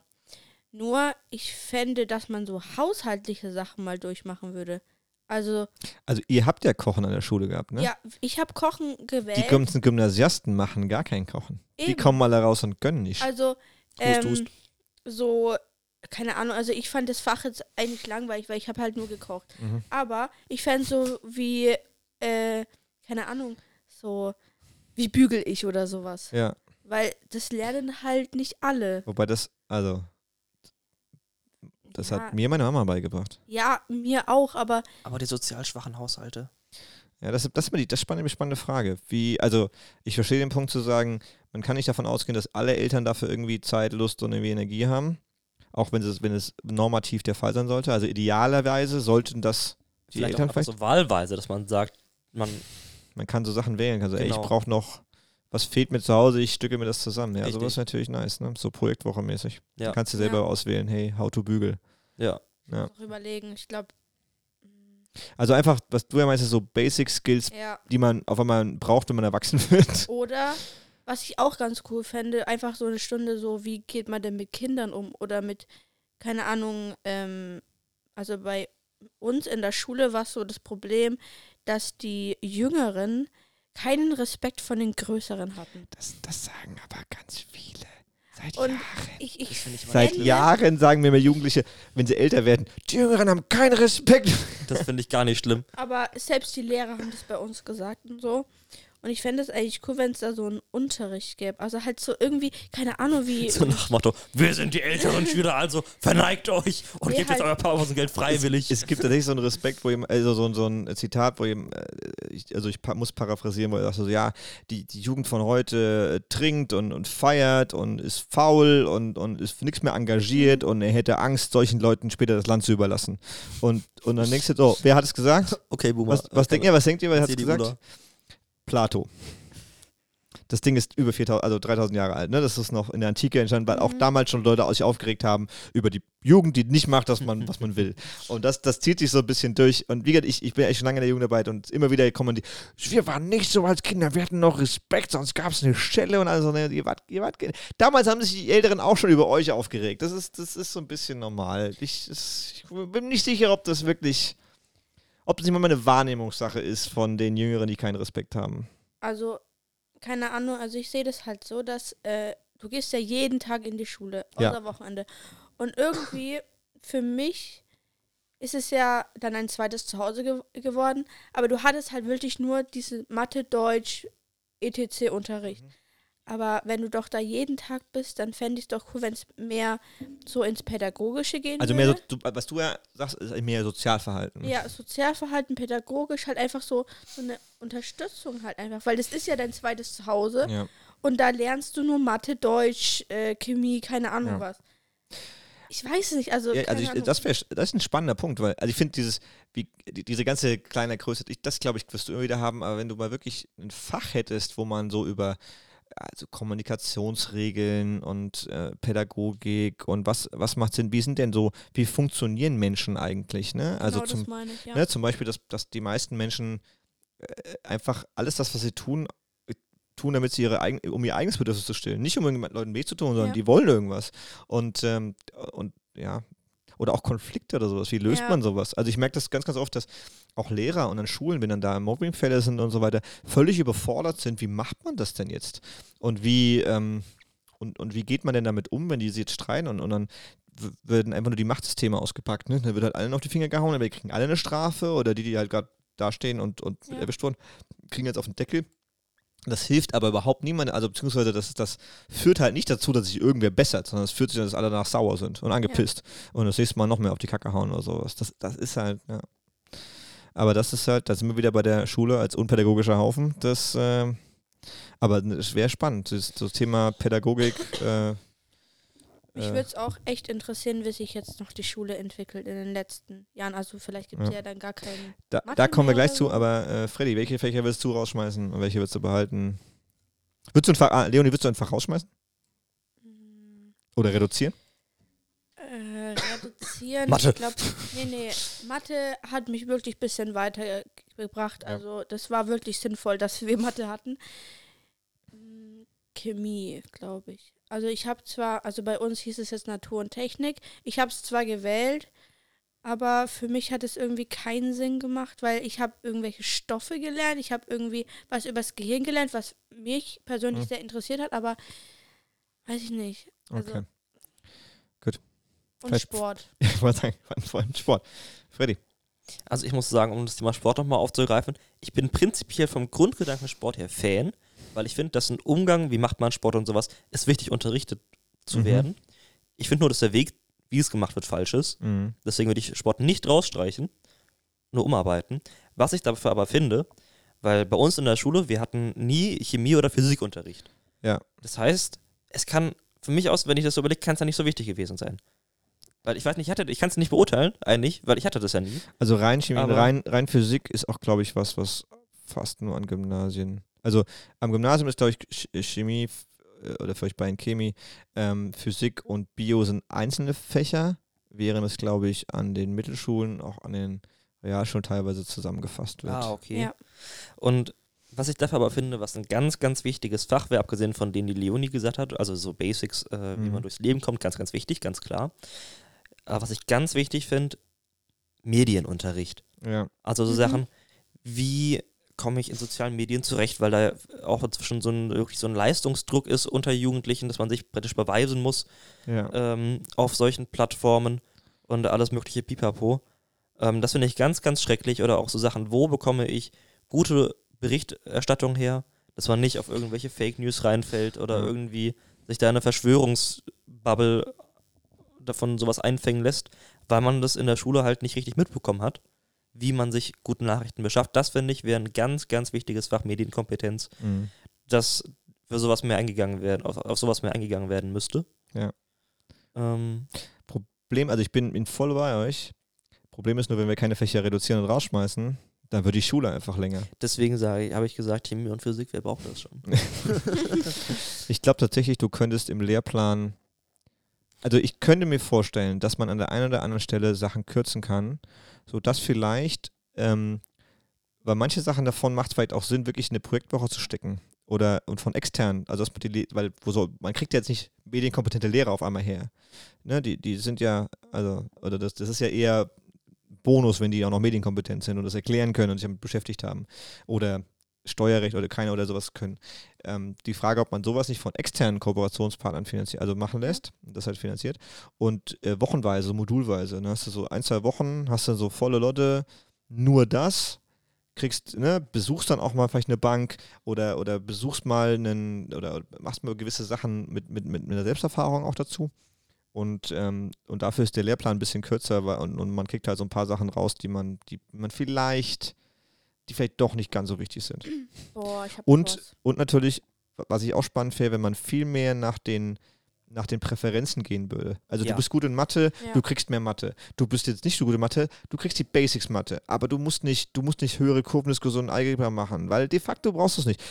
Nur, ich fände, dass man so haushaltliche Sachen mal durchmachen würde. Also, Also ihr habt ja Kochen an der Schule gehabt, ne? ja, ich habe Kochen gewählt. Die ganzen Gymnasiasten machen gar kein Kochen. Die Eben. kommen alle raus und gönnen nicht. Also, ähm, so, keine Ahnung, also ich fand das Fach jetzt eigentlich langweilig, weil ich habe halt nur gekocht. Mhm. Aber ich fände so wie, äh, keine Ahnung, so, wie bügel ich oder sowas. Ja, Weil das lernen halt nicht alle. wobei das, also, das ja, hat mir meine Mama beigebracht. ja, mir auch, aber Aber die sozial schwachen Haushalte. Ja, das, das ist immer die das spannende, spannende Frage. Wie, also, ich verstehe den Punkt zu sagen, man kann nicht davon ausgehen, dass alle Eltern dafür irgendwie Zeit, Lust und irgendwie Energie haben. Auch wenn es, wenn es normativ der Fall sein sollte. Also idealerweise sollten das die Vielleicht Eltern auch einfach vielleicht. so wahlweise, dass man sagt, man Man kann so Sachen wählen, kann so, ey, ich Genau. brauche noch, was fehlt mir zu Hause, ich stücke mir das zusammen. Ja, Richtig. sowas ist natürlich nice, ne? So Projektwoche-mäßig. Ja. Kannst du selber Ja. auswählen, hey, how to bügel. ja, Ja. auch überlegen. Ich glaube, Also einfach, was du ja meinst, ist so Basic Skills, ja. die man auf einmal braucht, wenn man erwachsen [LAUGHS] wird. Oder was ich auch ganz cool fände, einfach so eine Stunde so, wie geht man denn mit Kindern um? Oder mit, keine Ahnung, ähm, also bei uns in der Schule war es so das Problem, dass die Jüngeren keinen Respekt von den Größeren hatten. Das, das sagen aber ganz viele. Seit Und Jahren. ich, ich Seit Jahren sagen mir immer Jugendliche, wenn sie älter werden, die Jüngeren haben keinen Respekt. das finde ich gar nicht schlimm. Aber selbst die Lehrer haben das bei uns gesagt und so. Und ich fände es eigentlich cool, wenn es da so einen Unterricht gäbe. Also halt so irgendwie, keine Ahnung, wie. [LAUGHS] So nach Motto, wir sind die älteren Schüler, also verneigt euch und Nee, gebt jetzt halt- euer Pausen-Geld freiwillig. Es gibt tatsächlich so einen Respekt, wo ihm, also so, ein- so ein Zitat, wo ihm, äh, ich, also ich muss paraphrasieren, wo er sagt so, ja, die, die Jugend von heute äh, trinkt und, und feiert und ist faul und, und ist für nichts mehr engagiert und er hätte Angst, solchen Leuten später das Land zu überlassen. Und, und dann denkst du, so, wer hat es gesagt? okay, Boomer. Was, was denkt ihr, was denkt ihr, wer hat es gesagt? da. Plato. Das Ding ist über 4000, also 3000 Jahre alt. Ne? Das ist noch in der Antike entstanden, weil auch Mhm. damals schon Leute sich aufgeregt haben über die Jugend, die nicht macht, was man, [LAUGHS] was man will. Und das, das zieht sich so ein bisschen durch. Und wie gesagt, ich, ich bin echt schon lange in der Jugendarbeit und immer wieder kommen die, wir waren nicht so als Kinder, wir hatten noch Respekt, sonst gab es eine Stelle und also, ne, ihr wart, ihr wart, damals haben sich die Älteren auch schon über euch aufgeregt. Das ist, das ist so ein bisschen normal. Ich, ich bin nicht sicher, ob das wirklich, ob das nicht mal eine Wahrnehmungssache ist von den Jüngeren, die keinen Respekt haben. Also, keine Ahnung, also ich sehe das halt so, dass äh, du gehst ja jeden Tag in die Schule, Ja. außer Wochenende. Und irgendwie, für mich ist es ja dann ein zweites Zuhause ge geworden, aber du hattest halt wirklich nur diese Mathe, Deutsch, ETC-Unterricht. Mhm. Aber wenn du doch da jeden Tag bist, dann fände ich es doch cool, wenn es mehr so ins Pädagogische gehen Also mehr so, du, was du ja sagst, ist mehr Sozialverhalten. Ja, Sozialverhalten, pädagogisch, halt einfach so, so eine Unterstützung halt einfach, weil das ist ja dein zweites Zuhause Ja. und da lernst du nur Mathe, Deutsch, äh, Chemie, keine Ahnung Ja. was. Ich weiß es nicht, also, Ja, also ich, das, wär, das ist ein spannender Punkt, weil also ich finde dieses, wie, die, diese ganze kleine Größe, ich, das glaube ich, wirst du immer wieder haben, aber wenn du mal wirklich ein Fach hättest, wo man so über also Kommunikationsregeln und äh, Pädagogik und was, was macht Sinn, wie sind denn so, wie funktionieren Menschen eigentlich, ne? Also genau zum, ich, ja. Ne, zum Beispiel, dass, dass die meisten Menschen äh, einfach alles das, was sie tun, tun, damit sie ihre eigen, um ihr eigenes Bedürfnis zu stillen. Nicht um irgendjemand Leuten weh zu tun, sondern Ja. die wollen irgendwas. Und, ähm, und ja, oder auch Konflikte oder sowas. Wie löst Ja. man sowas? Also ich merke das ganz, ganz oft, dass auch Lehrer und an Schulen, wenn dann da Mobbingfälle sind und so weiter, völlig überfordert sind. Wie macht man das denn jetzt? Und wie, ähm, und, und wie geht man denn damit um, wenn die sich jetzt streiten und, und dann werden einfach nur die Machtsysteme ausgepackt. Ne? Dann wird halt allen auf die Finger gehauen, aber die kriegen alle eine Strafe oder die, die halt gerade dastehen und, und Ja. erwischt wurden, kriegen jetzt auf den Deckel. Das hilft aber überhaupt niemandem, also beziehungsweise das, das führt halt nicht dazu, dass sich irgendwer bessert, sondern es führt dazu, dass alle danach sauer sind und angepisst und das nächste Mal noch mehr auf die Kacke hauen oder sowas. Das, das ist halt, ja. Aber das ist halt, da sind wir wieder bei der Schule als unpädagogischer Haufen. Das, äh, aber es wäre spannend, das, das Thema Pädagogik. Äh, Mich äh, würde es auch echt interessieren, wie sich jetzt noch die Schule entwickelt in den letzten Jahren. Also vielleicht gibt es Ja. ja. dann gar keinen. da, da kommen wir gleich zu, aber äh, Freddy, welche Fächer willst du rausschmeißen und welche willst du behalten? Würdest du ein Fach, ah, Leonie, willst du ein Fach rausschmeißen? Mm, Oder reduzieren? Äh, reduzieren. Mathe. Ich glaube, nee, nee. Mathe hat mich wirklich ein bisschen weitergebracht. Ja. Also, das war wirklich sinnvoll, dass wir Mathe hatten. Mm, Chemie, glaube ich. Also, ich habe zwar, also bei uns hieß es jetzt Natur und Technik. Ich habe es zwar gewählt, aber für mich hat es irgendwie keinen Sinn gemacht, weil ich habe irgendwelche Stoffe gelernt. Ich habe irgendwie was übers Gehirn gelernt, was mich persönlich Hm. sehr interessiert hat, aber weiß ich nicht. Also, Okay. Und Vielleicht- Sport. [LAUGHS] Ich wollte sagen, vor allem Sport. Freddy. Also ich muss sagen, um das Thema Sport nochmal aufzugreifen, ich bin prinzipiell vom Grundgedanken Sport her Fan, weil ich finde, dass ein Umgang, wie macht man Sport und sowas, ist wichtig unterrichtet zu Mhm. werden. Ich finde nur, dass der Weg, wie es gemacht wird, falsch ist. Mhm. Deswegen würde ich Sport nicht rausstreichen, nur umarbeiten. Was ich dafür aber finde, weil bei uns in der Schule, wir hatten nie Chemie- oder Physikunterricht. Ja. Das heißt, es kann, für mich aus, wenn ich das so überlege, kann es ja nicht so wichtig gewesen sein. Weil ich weiß nicht, ich, hatte- ich kann es nicht beurteilen, eigentlich, weil ich hatte das ja nie. Also rein Chemie, rein, rein Physik ist auch, glaube ich, was, was fast nur an Gymnasien. Also am Gymnasium ist, glaube ich, Ch- Chemie äh, oder vielleicht bei den Chemie, ähm, Physik und Bio sind einzelne Fächer, während es, glaube ich, an den Mittelschulen, auch an den Realschulen teilweise zusammengefasst wird. Ah, okay. Ja. Und was ich dafür aber finde, was ein ganz, ganz wichtiges Fach wäre, abgesehen von denen, die Leonie gesagt hat, also so Basics, äh, wie Mhm. man durchs Leben kommt, ganz, ganz wichtig, ganz klar. Aber was ich ganz wichtig finde, Medienunterricht. Ja. Also so Mhm. Sachen, wie komme ich in sozialen Medien zurecht, weil da auch inzwischen so ein, wirklich so ein Leistungsdruck ist unter Jugendlichen, dass man sich praktisch beweisen muss ja. ähm, auf solchen Plattformen und alles mögliche Pipapo. Ähm, das finde ich ganz, ganz schrecklich. Oder auch so Sachen, wo bekomme ich gute Berichterstattung her, dass man nicht auf irgendwelche Fake News reinfällt oder Ja. irgendwie sich da eine Verschwörungsbubble davon sowas einfängen lässt, weil man das in der Schule halt nicht richtig mitbekommen hat, wie man sich gute Nachrichten beschafft. Das finde ich wäre ein ganz, ganz wichtiges Fach Medienkompetenz, Mhm. dass für sowas mehr eingegangen werden, auf, auf sowas mehr eingegangen werden müsste. Ja. Ähm, Problem, also ich bin, bin voll bei euch. Problem ist nur, wenn wir keine Fächer reduzieren und rausschmeißen, dann wird die Schule einfach länger. Deswegen habe ich gesagt, Chemie und Physik, wer braucht das schon? [LAUGHS] Ich glaube tatsächlich, du könntest im Lehrplan, also ich könnte mir vorstellen, dass man an der einen oder anderen Stelle Sachen kürzen kann, sodass vielleicht, ähm, weil manche Sachen davon macht es vielleicht auch Sinn, wirklich in eine Projektwoche zu stecken. Oder und von extern, also dass man die, weil wo so, man kriegt ja jetzt nicht medienkompetente Lehrer auf einmal her. Ne, die, die sind ja, also, oder das, das ist ja eher Bonus, wenn die auch noch medienkompetent sind und das erklären können und sich damit beschäftigt haben. Oder Steuerrecht oder keiner oder sowas können. Ähm, die Frage, ob man sowas nicht von externen Kooperationspartnern finanziert, also machen lässt, das halt finanziert. Und äh, wochenweise, modulweise. Dann hast du so ein, zwei Wochen, hast du so volle Lotte, nur das, kriegst, ne, besuchst dann auch mal vielleicht eine Bank oder, oder besuchst mal einen, oder machst mal gewisse Sachen mit, mit, mit, mit einer Selbsterfahrung auch dazu. Und, ähm, und dafür ist der Lehrplan ein bisschen kürzer weil, und, und man kriegt halt so ein paar Sachen raus, die man, die man vielleicht, die vielleicht doch nicht ganz so wichtig sind. [CLEARS THROAT] Boah, ich hab Und, was. und natürlich, was ich auch spannend fände, wenn man viel mehr nach den, nach den Präferenzen gehen würde. Also Ja. du bist gut in Mathe, Ja. du kriegst mehr Mathe. Du bist jetzt nicht so gut in Mathe, du kriegst die Basics Mathe. Aber du musst nicht, du musst nicht höhere Kurvendiskussion und Algebra machen, weil de facto brauchst du es nicht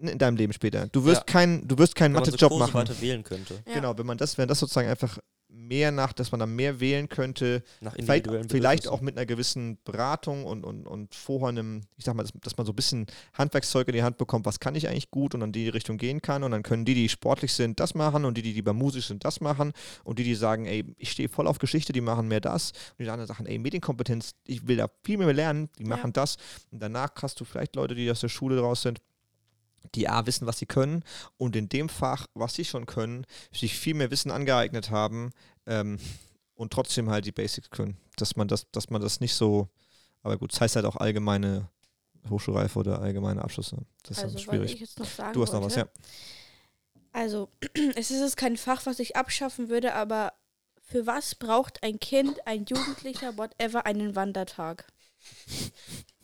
in deinem Leben später. Du wirst Ja. kein, du wirst keinen so Mathe-Job machen. wählen könnte. Ja. Genau, wenn man das, wenn das sozusagen einfach mehr nach, dass man da mehr wählen könnte, Nach vielleicht, vielleicht auch mit einer gewissen Beratung und, und, und vorher einem, ich sag mal, dass, dass man so ein bisschen Handwerkszeug in die Hand bekommt, was kann ich eigentlich gut und dann die Richtung gehen kann. Und dann können die, die sportlich sind, das machen und die, die lieber musisch sind, das machen. Und die, die sagen, ey, ich stehe voll auf Geschichte, die machen mehr das. Und die anderen sagen, ey, Medienkompetenz, ich will da viel mehr lernen, die Ja. machen das. Und danach hast du vielleicht Leute, die aus der Schule raus sind, die A wissen, was sie können und in dem Fach, was sie schon können, sich viel mehr Wissen angeeignet haben ähm, und trotzdem halt die Basics können. Dass man das, dass man das nicht so, aber gut, das heißt halt auch allgemeine Hochschulreife oder allgemeine Abschlüsse. Das ist also, schwierig. Du hast noch was, ja. Also, [CLEARS THROAT] es ist kein Fach, was ich abschaffen würde, aber für was braucht ein Kind, ein Jugendlicher, whatever, einen Wandertag?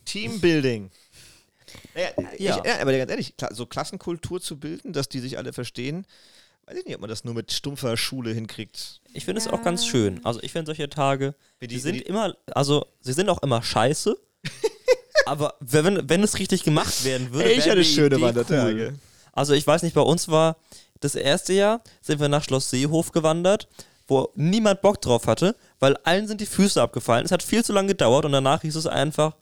Teambuilding. Naja, Ja. Ich, ja, aber ganz ehrlich, so Klassenkultur zu bilden, dass die sich alle verstehen, weiß ich nicht, ob man das nur mit stumpfer Schule hinkriegt. Ich finde es auch ganz schön. Also ich finde solche Tage, die, die- sind die- immer, also sie sind auch immer scheiße. [LAUGHS] aber wenn, wenn es richtig gemacht werden würde, ich hatte schöne Idee Wandertage. Cool. Also ich weiß nicht, bei uns war das erste Jahr, sind wir nach Schloss Seehof gewandert, wo niemand Bock drauf hatte, weil allen sind die Füße abgefallen. Es hat viel zu lange gedauert und danach hieß es einfach,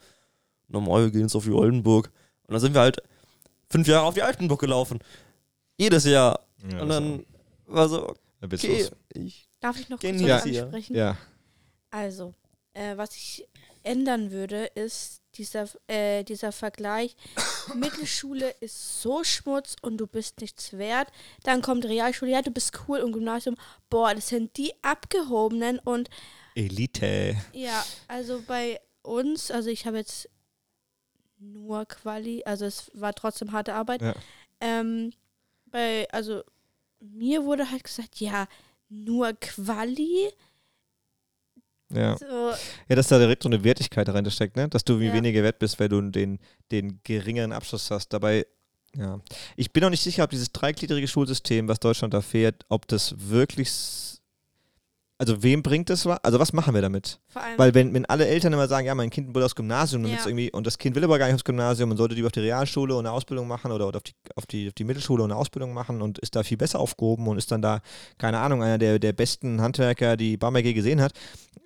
normal, wir gehen jetzt auf die Oldenburg. Und dann sind wir halt fünf Jahre auf die Altenburg gelaufen. Jedes Jahr. Ja, und dann war so, okay, ich Darf ich noch kurz Ja. ansprechen? Ja. Also, äh, was ich ändern würde, ist dieser, äh, dieser Vergleich. [COUGHS] Mittelschule ist so Schmutz und du bist nichts wert. Dann kommt Realschule, ja, du bist cool und Gymnasium, boah, das sind die Abgehobenen und Elite. ja, also bei uns, also ich habe jetzt nur Quali, also es war trotzdem harte Arbeit. Ja. Ähm, bei, also mir wurde halt gesagt, ja, nur Quali. Ja. So, ja, dass da direkt so eine Wertigkeit dahinter steckt, ne? Dass du wie Ja. weniger wert bist, weil du den, den geringeren Abschluss hast. Dabei, ja. Ich bin auch nicht sicher, ob dieses dreigliedrige Schulsystem, was Deutschland da fährt, ob das wirklich. Also, wem bringt das was? Also, was machen wir damit? vor allem, Weil wenn, wenn alle Eltern immer sagen, ja, mein Kind will aufs Gymnasium, Ja. irgendwie, und das Kind will aber gar nicht aufs Gymnasium und sollte lieber auf die Realschule und eine Ausbildung machen oder, oder auf, die, auf, die, auf die Mittelschule und eine Ausbildung machen und ist da viel besser aufgehoben und ist dann da, keine Ahnung, einer der, der besten Handwerker, die Bamberg je gesehen hat,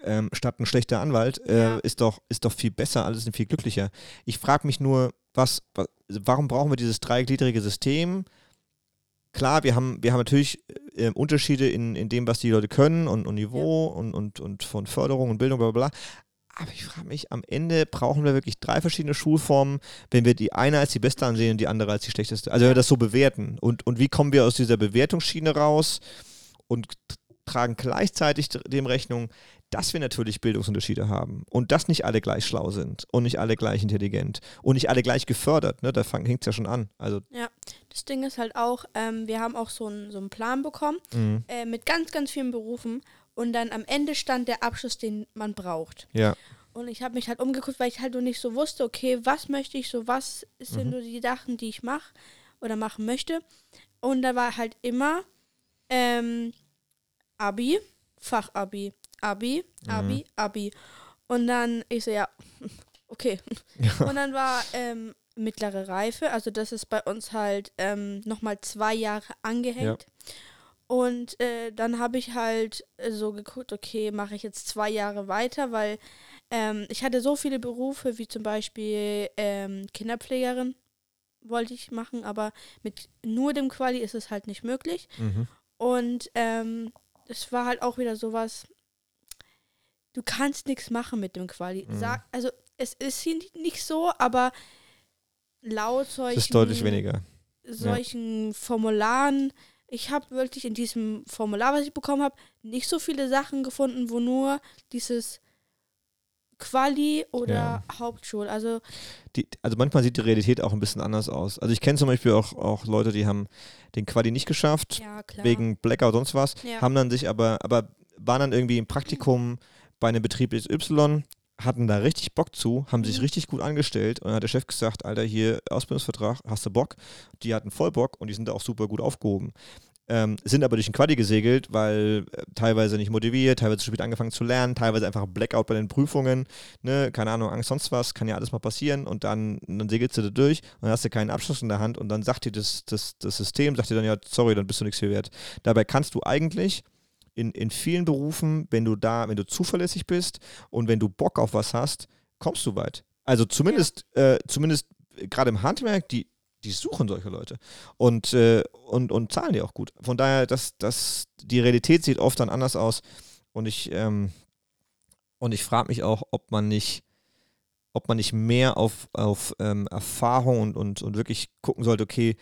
ähm, statt ein schlechter Anwalt, äh, Ja. ist, doch, ist doch viel besser, alle sind viel glücklicher. Ich frage mich nur, was, was, warum brauchen wir dieses dreigliedrige System? Klar, wir haben, wir haben natürlich äh, Unterschiede in, in dem, was die Leute können und, und Niveau und, und, und von Förderung und Bildung, bla bla bla. Aber ich frage mich, am Ende brauchen wir wirklich drei verschiedene Schulformen, wenn wir die eine als die beste ansehen und die andere als die schlechteste. Also wenn wir das so bewerten. Und, und wie kommen wir aus dieser Bewertungsschiene raus und tragen gleichzeitig dem Rechnung, dass wir natürlich Bildungsunterschiede haben und dass nicht alle gleich schlau sind und nicht alle gleich intelligent und nicht alle gleich gefördert. Ne? Da hängt es ja schon an. Also, das Ding ist halt auch, ähm, wir haben auch so einen so einen Plan bekommen mh, äh, mit ganz, ganz vielen Berufen und dann am Ende stand der Abschluss, den man braucht. ja. Und ich habe mich halt umgeguckt, weil ich halt noch nicht so wusste, okay, was möchte ich so, was sind Mhm. nur die Sachen, die ich mache oder machen möchte. Und da war halt immer ähm, Abi, Fachabi, Abi, Abi, Abi. Und dann ich so, ja, [LAUGHS] okay. Und dann war ähm, mittlere Reife, also das ist bei uns halt ähm, nochmal zwei Jahre angehängt. Und äh, dann habe ich halt äh, so geguckt, okay, mache ich jetzt zwei Jahre weiter, weil ähm, ich hatte so viele Berufe, wie zum Beispiel ähm, Kinderpflegerin wollte ich machen, aber mit nur dem Quali ist es halt nicht möglich. Mhm. Und ähm, es war halt auch wieder sowas, du kannst nichts machen mit dem Quali. Mhm. Sag, also es ist hier nicht- so, aber laut solchen, Das ist deutlich weniger. solchen Formularen, ich habe wirklich in diesem Formular, was ich bekommen habe, nicht so viele Sachen gefunden, wo nur dieses Quali oder Ja. Hauptschul, also Die, also manchmal sieht die Realität auch ein bisschen anders aus. Also ich kenne zum Beispiel auch, auch Leute, die haben den Quali nicht geschafft, ja wegen Blackout sonst was, ja. haben dann sich aber, aber waren dann irgendwie im Praktikum bei einem Betrieb XY, hatten da richtig Bock zu, haben sich Mhm. richtig gut angestellt und dann hat der Chef gesagt, Alter, hier Ausbildungsvertrag, hast du Bock? Die hatten voll Bock und die sind da auch super gut aufgehoben. Ähm, sind aber durch den Quali gesegelt, weil äh, teilweise nicht motiviert, teilweise zu spät angefangen zu lernen, teilweise einfach Blackout bei den Prüfungen, ne, keine Ahnung, Angst, sonst was, kann ja alles mal passieren und dann, dann segelst du da durch und dann hast du keinen Abschluss in der Hand und dann sagt dir das, das, das System, sagt dir dann, ja, sorry, dann bist du nichts viel wert. Dabei kannst du eigentlich in, in vielen Berufen, wenn du da, wenn du zuverlässig bist und wenn du Bock auf was hast, kommst du weit. Also zumindest, äh, zumindest gerade im Handwerk, die, die suchen solche Leute und, äh, und, und zahlen die auch gut. Von daher, das, das, die Realität sieht oft dann anders aus und ich, ähm, und ich frage mich auch, ob man nicht, ob man nicht mehr auf, auf ähm, Erfahrung und, und, und wirklich gucken sollte, okay,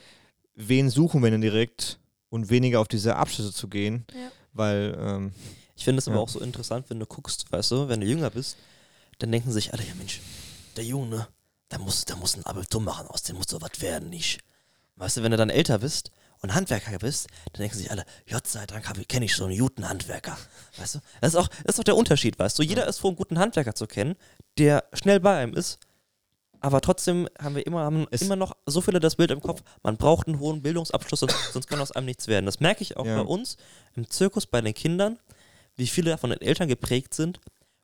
wen suchen wir denn direkt und weniger auf diese Abschlüsse zu gehen, Ja. Weil ähm, Ich finde es aber Ja. auch so interessant, wenn du guckst, weißt du, wenn du jünger bist, dann denken sich alle, ja Mensch, der Junge, da musst, da musst du ein Abitur machen, aus dem musst du was werden, nicht. Weißt du, wenn du dann älter bist und Handwerker bist, dann denken sich alle, Gott sei Dank kenne ich so einen guten Handwerker. Weißt du? Das ist auch, das ist auch der Unterschied, weißt du? Jeder ist froh, einen guten Handwerker zu kennen, der schnell bei einem ist. Aber trotzdem haben wir immer, haben Es- immer noch so viele das Bild im Kopf, man braucht einen hohen Bildungsabschluss, sonst, [LAUGHS] sonst kann aus einem nichts werden. Das merke ich auch Ja. bei uns im Zirkus, bei den Kindern, wie viele von den Eltern geprägt sind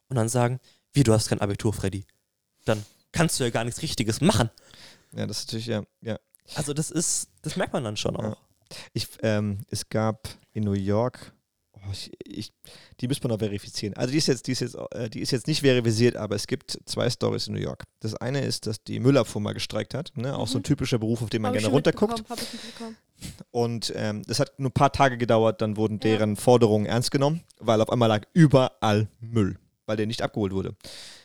und dann sagen, wie, du hast kein Abitur, Freddy. Dann kannst du ja gar nichts Richtiges machen. Ja, das ist natürlich, ja, ja. Also das ist, das merkt man dann schon auch. Ja. Ich, ähm, es gab in New York, oh, ich, ich, die müsste man noch verifizieren. Also die ist jetzt, die ist jetzt, äh, die ist jetzt nicht verifiziert, aber es gibt zwei Stories in New York. Das eine ist, dass die Müllabfuhr mal gestreikt hat, ne? auch so ein Mhm. typischer Beruf, auf den man Hab gerne runterguckt. Und ähm, das hat nur ein paar Tage gedauert, dann wurden Ja. deren Forderungen ernst genommen, weil auf einmal lag überall Müll, weil der nicht abgeholt wurde.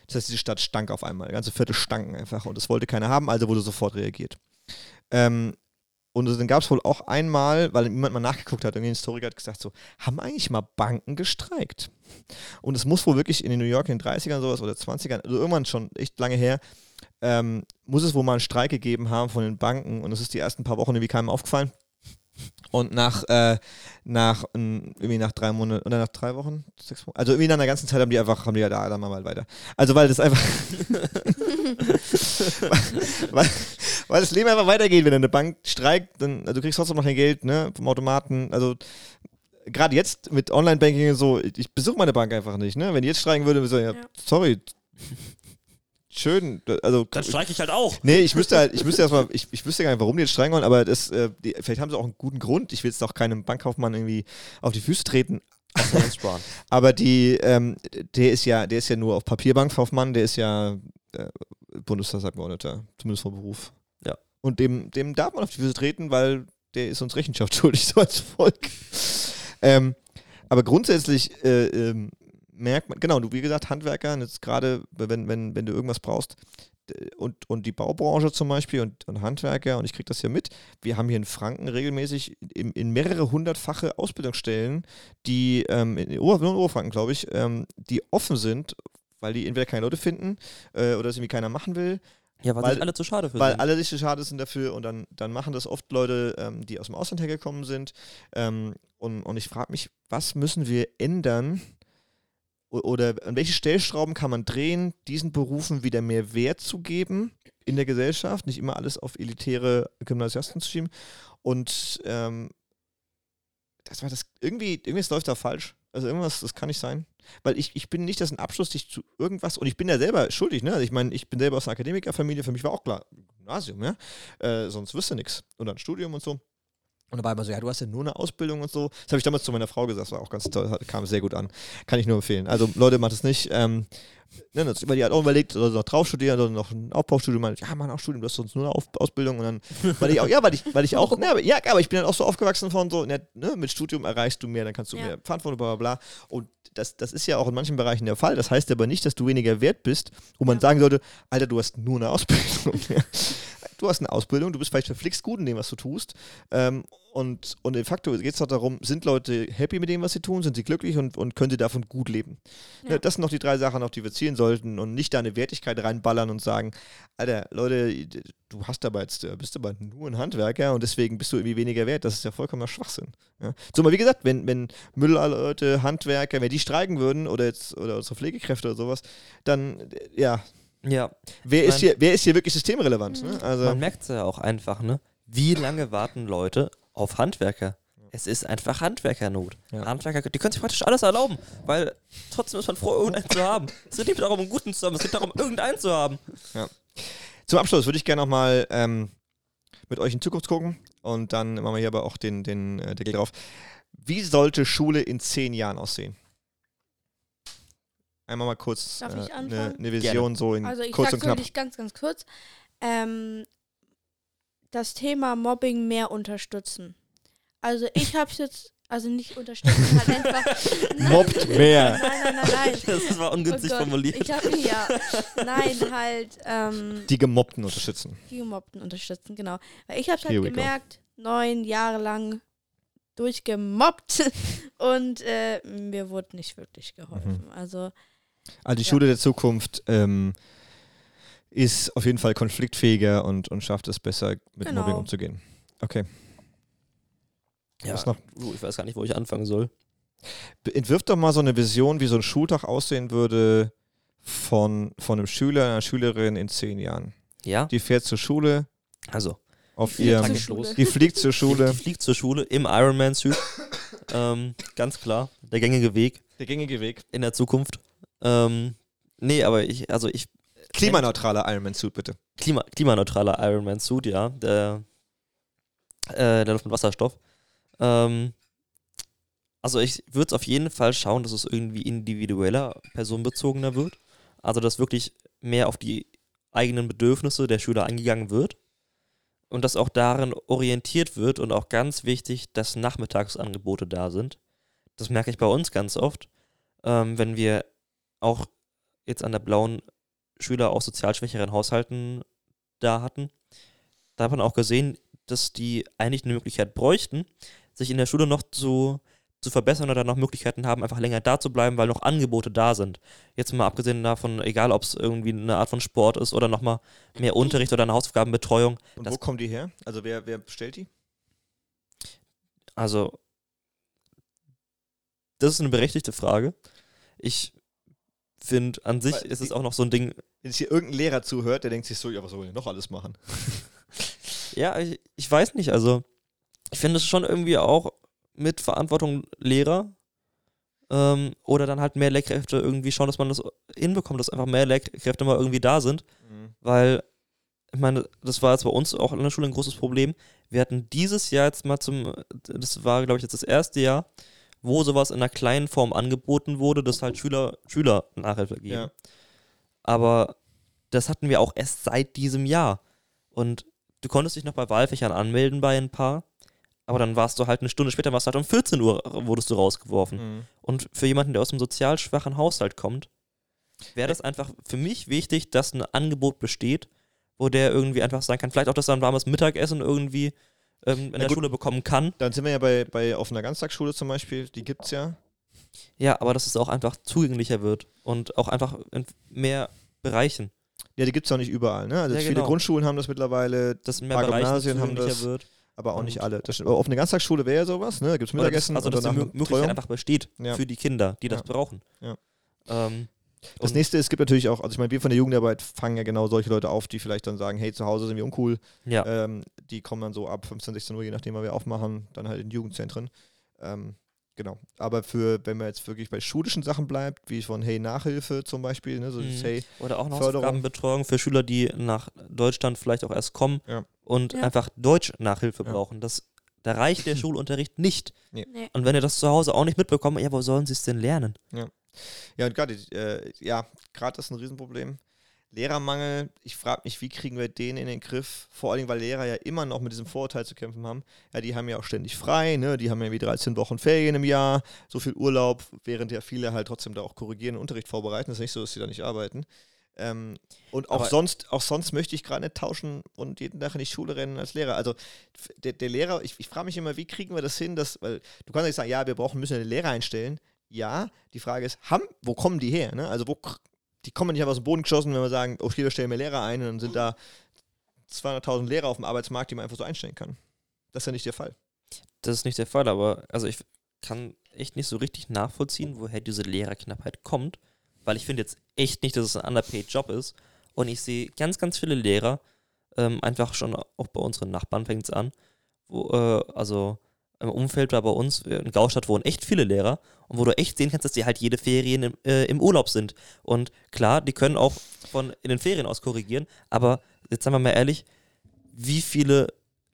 Das heißt, diese Stadt stank auf einmal. Ganze Viertel stanken einfach und das wollte keiner haben, also wurde sofort reagiert. Ähm, und dann gab es wohl auch einmal, weil jemand mal nachgeguckt hat, irgendwie ein Historiker hat gesagt, so, haben eigentlich mal Banken gestreikt? Und es muss wohl wirklich in New York in den 30ern sowas oder 20ern, also irgendwann schon echt lange her, ähm, muss es wohl mal einen Streik gegeben haben von den Banken und das ist die ersten paar Wochen irgendwie keinem aufgefallen. Und nach, äh, nach, irgendwie nach drei Monaten, oder nach drei Wochen, sechs Wochen, also irgendwie nach einer ganzen Zeit haben die einfach, haben die ja da, dann mal weiter. Also weil das einfach, [LAUGHS] [LAUGHS] weil, weil das Leben einfach weitergeht, wenn eine Bank streikt, dann, also du kriegst trotzdem noch dein Geld, ne, vom Automaten, also gerade jetzt mit Online-Banking und so, ich besuche meine Bank einfach nicht, ne, wenn die jetzt streiken würde, würde ich sagen, ja, Ja. sorry, schön, also Dann streike ich halt auch. Nee, ich müsste halt, ich müsste erstmal, ich, ich wüsste gar nicht, warum die jetzt streiken wollen, aber das, äh, die, vielleicht haben sie auch einen guten Grund. Ich will jetzt auch keinem Bankkaufmann irgendwie auf die Füße treten. [LAUGHS] Aber die, ähm, der ist ja, der ist ja nur auf Papier Bankkaufmann, der ist ja äh, Bundestagsabgeordneter, zumindest vom Beruf. Ja. Und dem, dem darf man auf die Füße treten, weil der ist uns Rechenschaft [LAUGHS] schuldig, so als Volk. Ähm, aber grundsätzlich äh, ähm, merkt man, genau, du wie gesagt, Handwerker, und jetzt gerade, wenn, wenn, wenn du irgendwas brauchst, und, und die Baubranche zum Beispiel und, und Handwerker, und ich kriege das ja mit, wir haben hier in Franken regelmäßig in, in mehrere hundertfache Ausbildungsstellen, die ähm, in Ober nur in Oberfranken, glaube ich, ähm, die offen sind, weil die entweder keine Leute finden äh, oder es irgendwie keiner machen will, Ja, weil, Weil- sich alle zu schade für weil sind. alle sich zu schade sind dafür und dann, dann machen das oft Leute, ähm, die aus dem Ausland hergekommen sind. Ähm, und, und ich frage mich, was müssen wir ändern oder an welche Stellschrauben kann man drehen, diesen Berufen wieder mehr Wert zu geben in der Gesellschaft, nicht immer alles auf elitäre Gymnasiasten zu schieben. Und ähm, das war das irgendwie, irgendwas läuft da falsch. Also irgendwas, das kann nicht sein. Weil ich, ich bin nicht, dass ein Abschluss dich zu irgendwas, und ich bin ja selber schuldig, ne? Also ich meine, ich bin selber aus einer Akademikerfamilie, für mich war auch klar, Gymnasium, ja. Äh, sonst wüsste nichts. Und dann Studium und so. Und da war so, ja, du hast ja nur eine Ausbildung und so. Das habe ich damals zu meiner Frau gesagt, das war auch ganz toll, kam sehr gut an. Kann ich nur empfehlen. Also Leute, macht es nicht. Ähm, ne, das, die hat auch überlegt, soll sie noch drauf studieren oder noch ein Aufbaustudium. Ich, ja, mach ein Studium, du hast sonst nur eine Auf Ausbildung. Und dann, weil ich auch, ja, weil ich, weil ich auch, ne, aber, ja, aber ich bin dann auch so aufgewachsen von so, ne, ne, mit Studium erreichst du mehr, dann kannst du Ja. mehr Verantwortung, bla bla bla. Und das, das ist ja auch in manchen Bereichen der Fall. Das heißt aber nicht, dass du weniger wert bist, wo man Ja. sagen sollte, Alter, du hast nur eine Ausbildung. [LAUGHS] [LAUGHS] Du hast eine Ausbildung, du bist vielleicht verflixt gut in dem, was du tust. Ähm, und, und de facto geht es doch darum, sind Leute happy mit dem, was sie tun, sind sie glücklich und, und können sie davon gut leben. Ja. Das sind noch die drei Sachen, auf die wir zielen sollten und nicht da eine Wertigkeit reinballern und sagen, Alter, Leute, du hast aber jetzt, äh, bist aber nur ein Handwerker und deswegen bist du irgendwie weniger wert. Das ist ja vollkommener Schwachsinn. Ja. So mal wie gesagt, wenn, wenn Müllleute, Handwerker, wenn die streiken würden oder jetzt oder unsere Pflegekräfte oder sowas, dann äh, ja, Ja, wer Ich ist mein- hier, wer ist hier wirklich systemrelevant? Ne? Also, man merkt es ja auch einfach, ne? Wie lange warten Leute auf Handwerker? Es ist einfach Handwerkernot. Ja. Handwerker, die können sich praktisch alles erlauben, weil trotzdem ist man froh, irgendeinen zu haben. Es geht nicht darum, einen guten zu haben, es geht darum, irgendeinen zu haben. Zum Abschluss würde ich gerne nochmal ähm, mit euch in Zukunft gucken und dann machen wir hier aber auch den, den äh, Deckel drauf. Wie sollte Schule in zehn Jahren aussehen? Einmal mal kurz Darf äh, ich eine, anfangen? eine Vision so in Also ich kurz und knapp. wirklich ganz, ganz kurz. Ähm, das Thema Mobbing mehr unterstützen. Also ich hab's jetzt, also nicht unterstützen, halt einfach. [LAUGHS] Mobbt mehr. Nein, nein, nein, nein. [LAUGHS] Das war ungünstig Oh formuliert. Ich hab, ja, nein, halt ähm, Die Gemobbten unterstützen. die Gemobbten unterstützen, genau. Weil ich hab's halt we go. gemerkt, neun Jahre lang durchgemobbt [LAUGHS] und äh, mir wurde nicht wirklich geholfen. Mhm. Also Also die Ja. Schule der Zukunft ähm, ist auf jeden Fall konfliktfähiger und, und schafft es besser, mit Genau. Mobbing umzugehen. Okay. Ja, Was noch? ich weiß gar nicht, wo ich anfangen soll. Entwirf doch mal so eine Vision, wie so ein Schultag aussehen würde von, von einem Schüler, einer Schülerin in zehn Jahren. Ja, Die fährt zur Schule also, auf los. Die fliegt zur Die, Schule. die fliegt zur Schule im Ironman-Suit. [LAUGHS] ähm, ganz klar, der gängige Weg Der gängige Weg. in der Zukunft. Ähm, nee, aber ich, also ich, Klimaneutraler Ironman-Suit, bitte. Klima, klimaneutraler Ironman-Suit, ja, der, äh, der läuft mit Wasserstoff. Ähm, also ich würde es auf jeden Fall schauen, dass es irgendwie individueller, personenbezogener wird. Also dass wirklich mehr auf die eigenen Bedürfnisse der Schüler eingegangen wird. Und dass auch darin orientiert wird und auch ganz wichtig, dass Nachmittagsangebote da sind. Das merke ich bei uns ganz oft, ähm, wenn wir auch jetzt an der blauen Schüler aus sozial schwächeren Haushalten da hatten. Da hat man auch gesehen, dass die eigentlich eine Möglichkeit bräuchten, sich in der Schule noch zu, zu verbessern oder noch Möglichkeiten haben, einfach länger da zu bleiben, weil noch Angebote da sind. Jetzt mal abgesehen davon, egal ob es irgendwie eine Art von Sport ist oder nochmal mehr Unterricht oder eine Hausaufgabenbetreuung. Und wo kommen die her? Also wer, wer bestellt die? Also, das ist eine berechtigte Frage. Ich finde, an sich Weil ist es auch noch so ein Ding, Wenn jetzt hier irgendein Lehrer zuhört, der denkt sich so, ja, was soll ich denn noch alles machen? [LAUGHS] Ja, ich, ich weiß nicht. Also, ich finde es schon irgendwie auch mit Verantwortung Lehrer ähm, oder dann halt mehr Lehrkräfte irgendwie schauen, dass man das hinbekommt, dass einfach mehr Lehrkräfte mal irgendwie da sind. Weil, ich meine, das war jetzt bei uns auch in der Schule ein großes Problem. Wir hatten dieses Jahr jetzt mal zum, das war, glaube ich, jetzt das erste Jahr, wo sowas in einer kleinen Form angeboten wurde, dass halt Schüler, Schüler Nachhilfe geben. Ja. Aber das hatten wir auch erst seit diesem Jahr. Und du konntest dich noch bei Wahlfächern anmelden bei ein paar, aber dann warst du halt eine Stunde später, warst du halt um 14 Uhr, wurdest du rausgeworfen. Mhm. Und für jemanden, der aus einem sozial schwachen Haushalt kommt, wäre das einfach für mich wichtig, dass ein Angebot besteht, wo der irgendwie einfach sein kann, vielleicht auch, dass er ein warmes Mittagessen irgendwie ähm, in der gut. Schule bekommen kann. Dann sind wir ja bei, bei auf einer Ganztagsschule zum Beispiel, die gibt's ja. Ja, aber dass es auch einfach zugänglicher wird und auch einfach in mehr Bereichen, Ja, die gibt's auch nicht überall, ne? Also Ja, viele genau. Grundschulen haben das mittlerweile, dass in mehr paar Bereichen Gymnasien haben das. wird. aber auch Und- nicht alle. Das, auf einer Ganztagsschule wäre ja sowas, ne? Da gibt's Oder das, Mittagessen also, dass die eine Möglichkeit einfach besteht Ja. für die Kinder, die das brauchen. Ja. Ähm, Das und- nächste, es gibt natürlich auch, also ich meine, wir von der Jugendarbeit fangen ja genau solche Leute auf, die vielleicht dann sagen, hey, zu Hause sind wir uncool. Ja, Ähm, die kommen dann so ab 15, 16 Uhr, je nachdem, wann wir aufmachen, dann halt in Jugendzentren. Ähm, genau. Aber für, wenn man jetzt wirklich bei schulischen Sachen bleibt, wie von Hey Nachhilfe zum Beispiel, ne, so Mhm. Hey, oder auch eine Förderung. Hausaufgabenbetreuung für Schüler, die nach Deutschland vielleicht auch erst kommen Ja. und Ja. einfach Deutsch-Nachhilfe Ja. brauchen. Das, da reicht der [LAUGHS] Schulunterricht nicht. Nee. Und wenn ihr das zu Hause auch nicht mitbekommt, ja, wo sollen sie es denn lernen? Ja, und gerade, äh, ja, gerade das ist ein Riesenproblem. Lehrermangel, ich frage mich, wie kriegen wir den in den Griff? Vor allem, weil Lehrer ja immer noch mit diesem Vorurteil zu kämpfen haben. Ja, die haben ja auch ständig frei, ne? die haben ja wie 13 Wochen Ferien im Jahr, so viel Urlaub, während ja viele halt trotzdem da auch korrigieren und Unterricht vorbereiten. Das ist nicht so, dass sie da nicht arbeiten. Ähm, und auch Aber- sonst, auch sonst möchte ich gerade nicht tauschen und jeden Tag in die Schule rennen als Lehrer. Also der, der Lehrer, ich, ich frage mich immer, wie kriegen wir das hin, dass, weil du kannst nicht sagen, ja, wir brauchen, müssen einen Lehrer einstellen. Ja, die Frage ist, haben, wo kommen die her? Ne? Also wo, die kommen nicht einfach aus dem Boden geschossen, wenn wir sagen, okay, wir stellen mehr Lehrer ein und dann sind da 200.000 Lehrer auf dem Arbeitsmarkt, die man einfach so einstellen kann. Das ist ja nicht der Fall. Das ist nicht der Fall, aber also ich kann echt nicht so richtig nachvollziehen, woher diese Lehrerknappheit kommt, weil ich finde jetzt echt nicht, dass es ein underpaid Job ist. Und ich sehe ganz, ganz viele Lehrer, ähm, einfach schon auch bei unseren Nachbarn fängt es an, wo, äh, also im Umfeld da bei uns in Gaustadt wohnen echt viele Lehrer und wo du echt sehen kannst, dass die halt jede Ferien im, äh, im Urlaub sind. Und klar, die können auch von in den Ferien aus korrigieren, aber jetzt sagen wir mal ehrlich, wie viele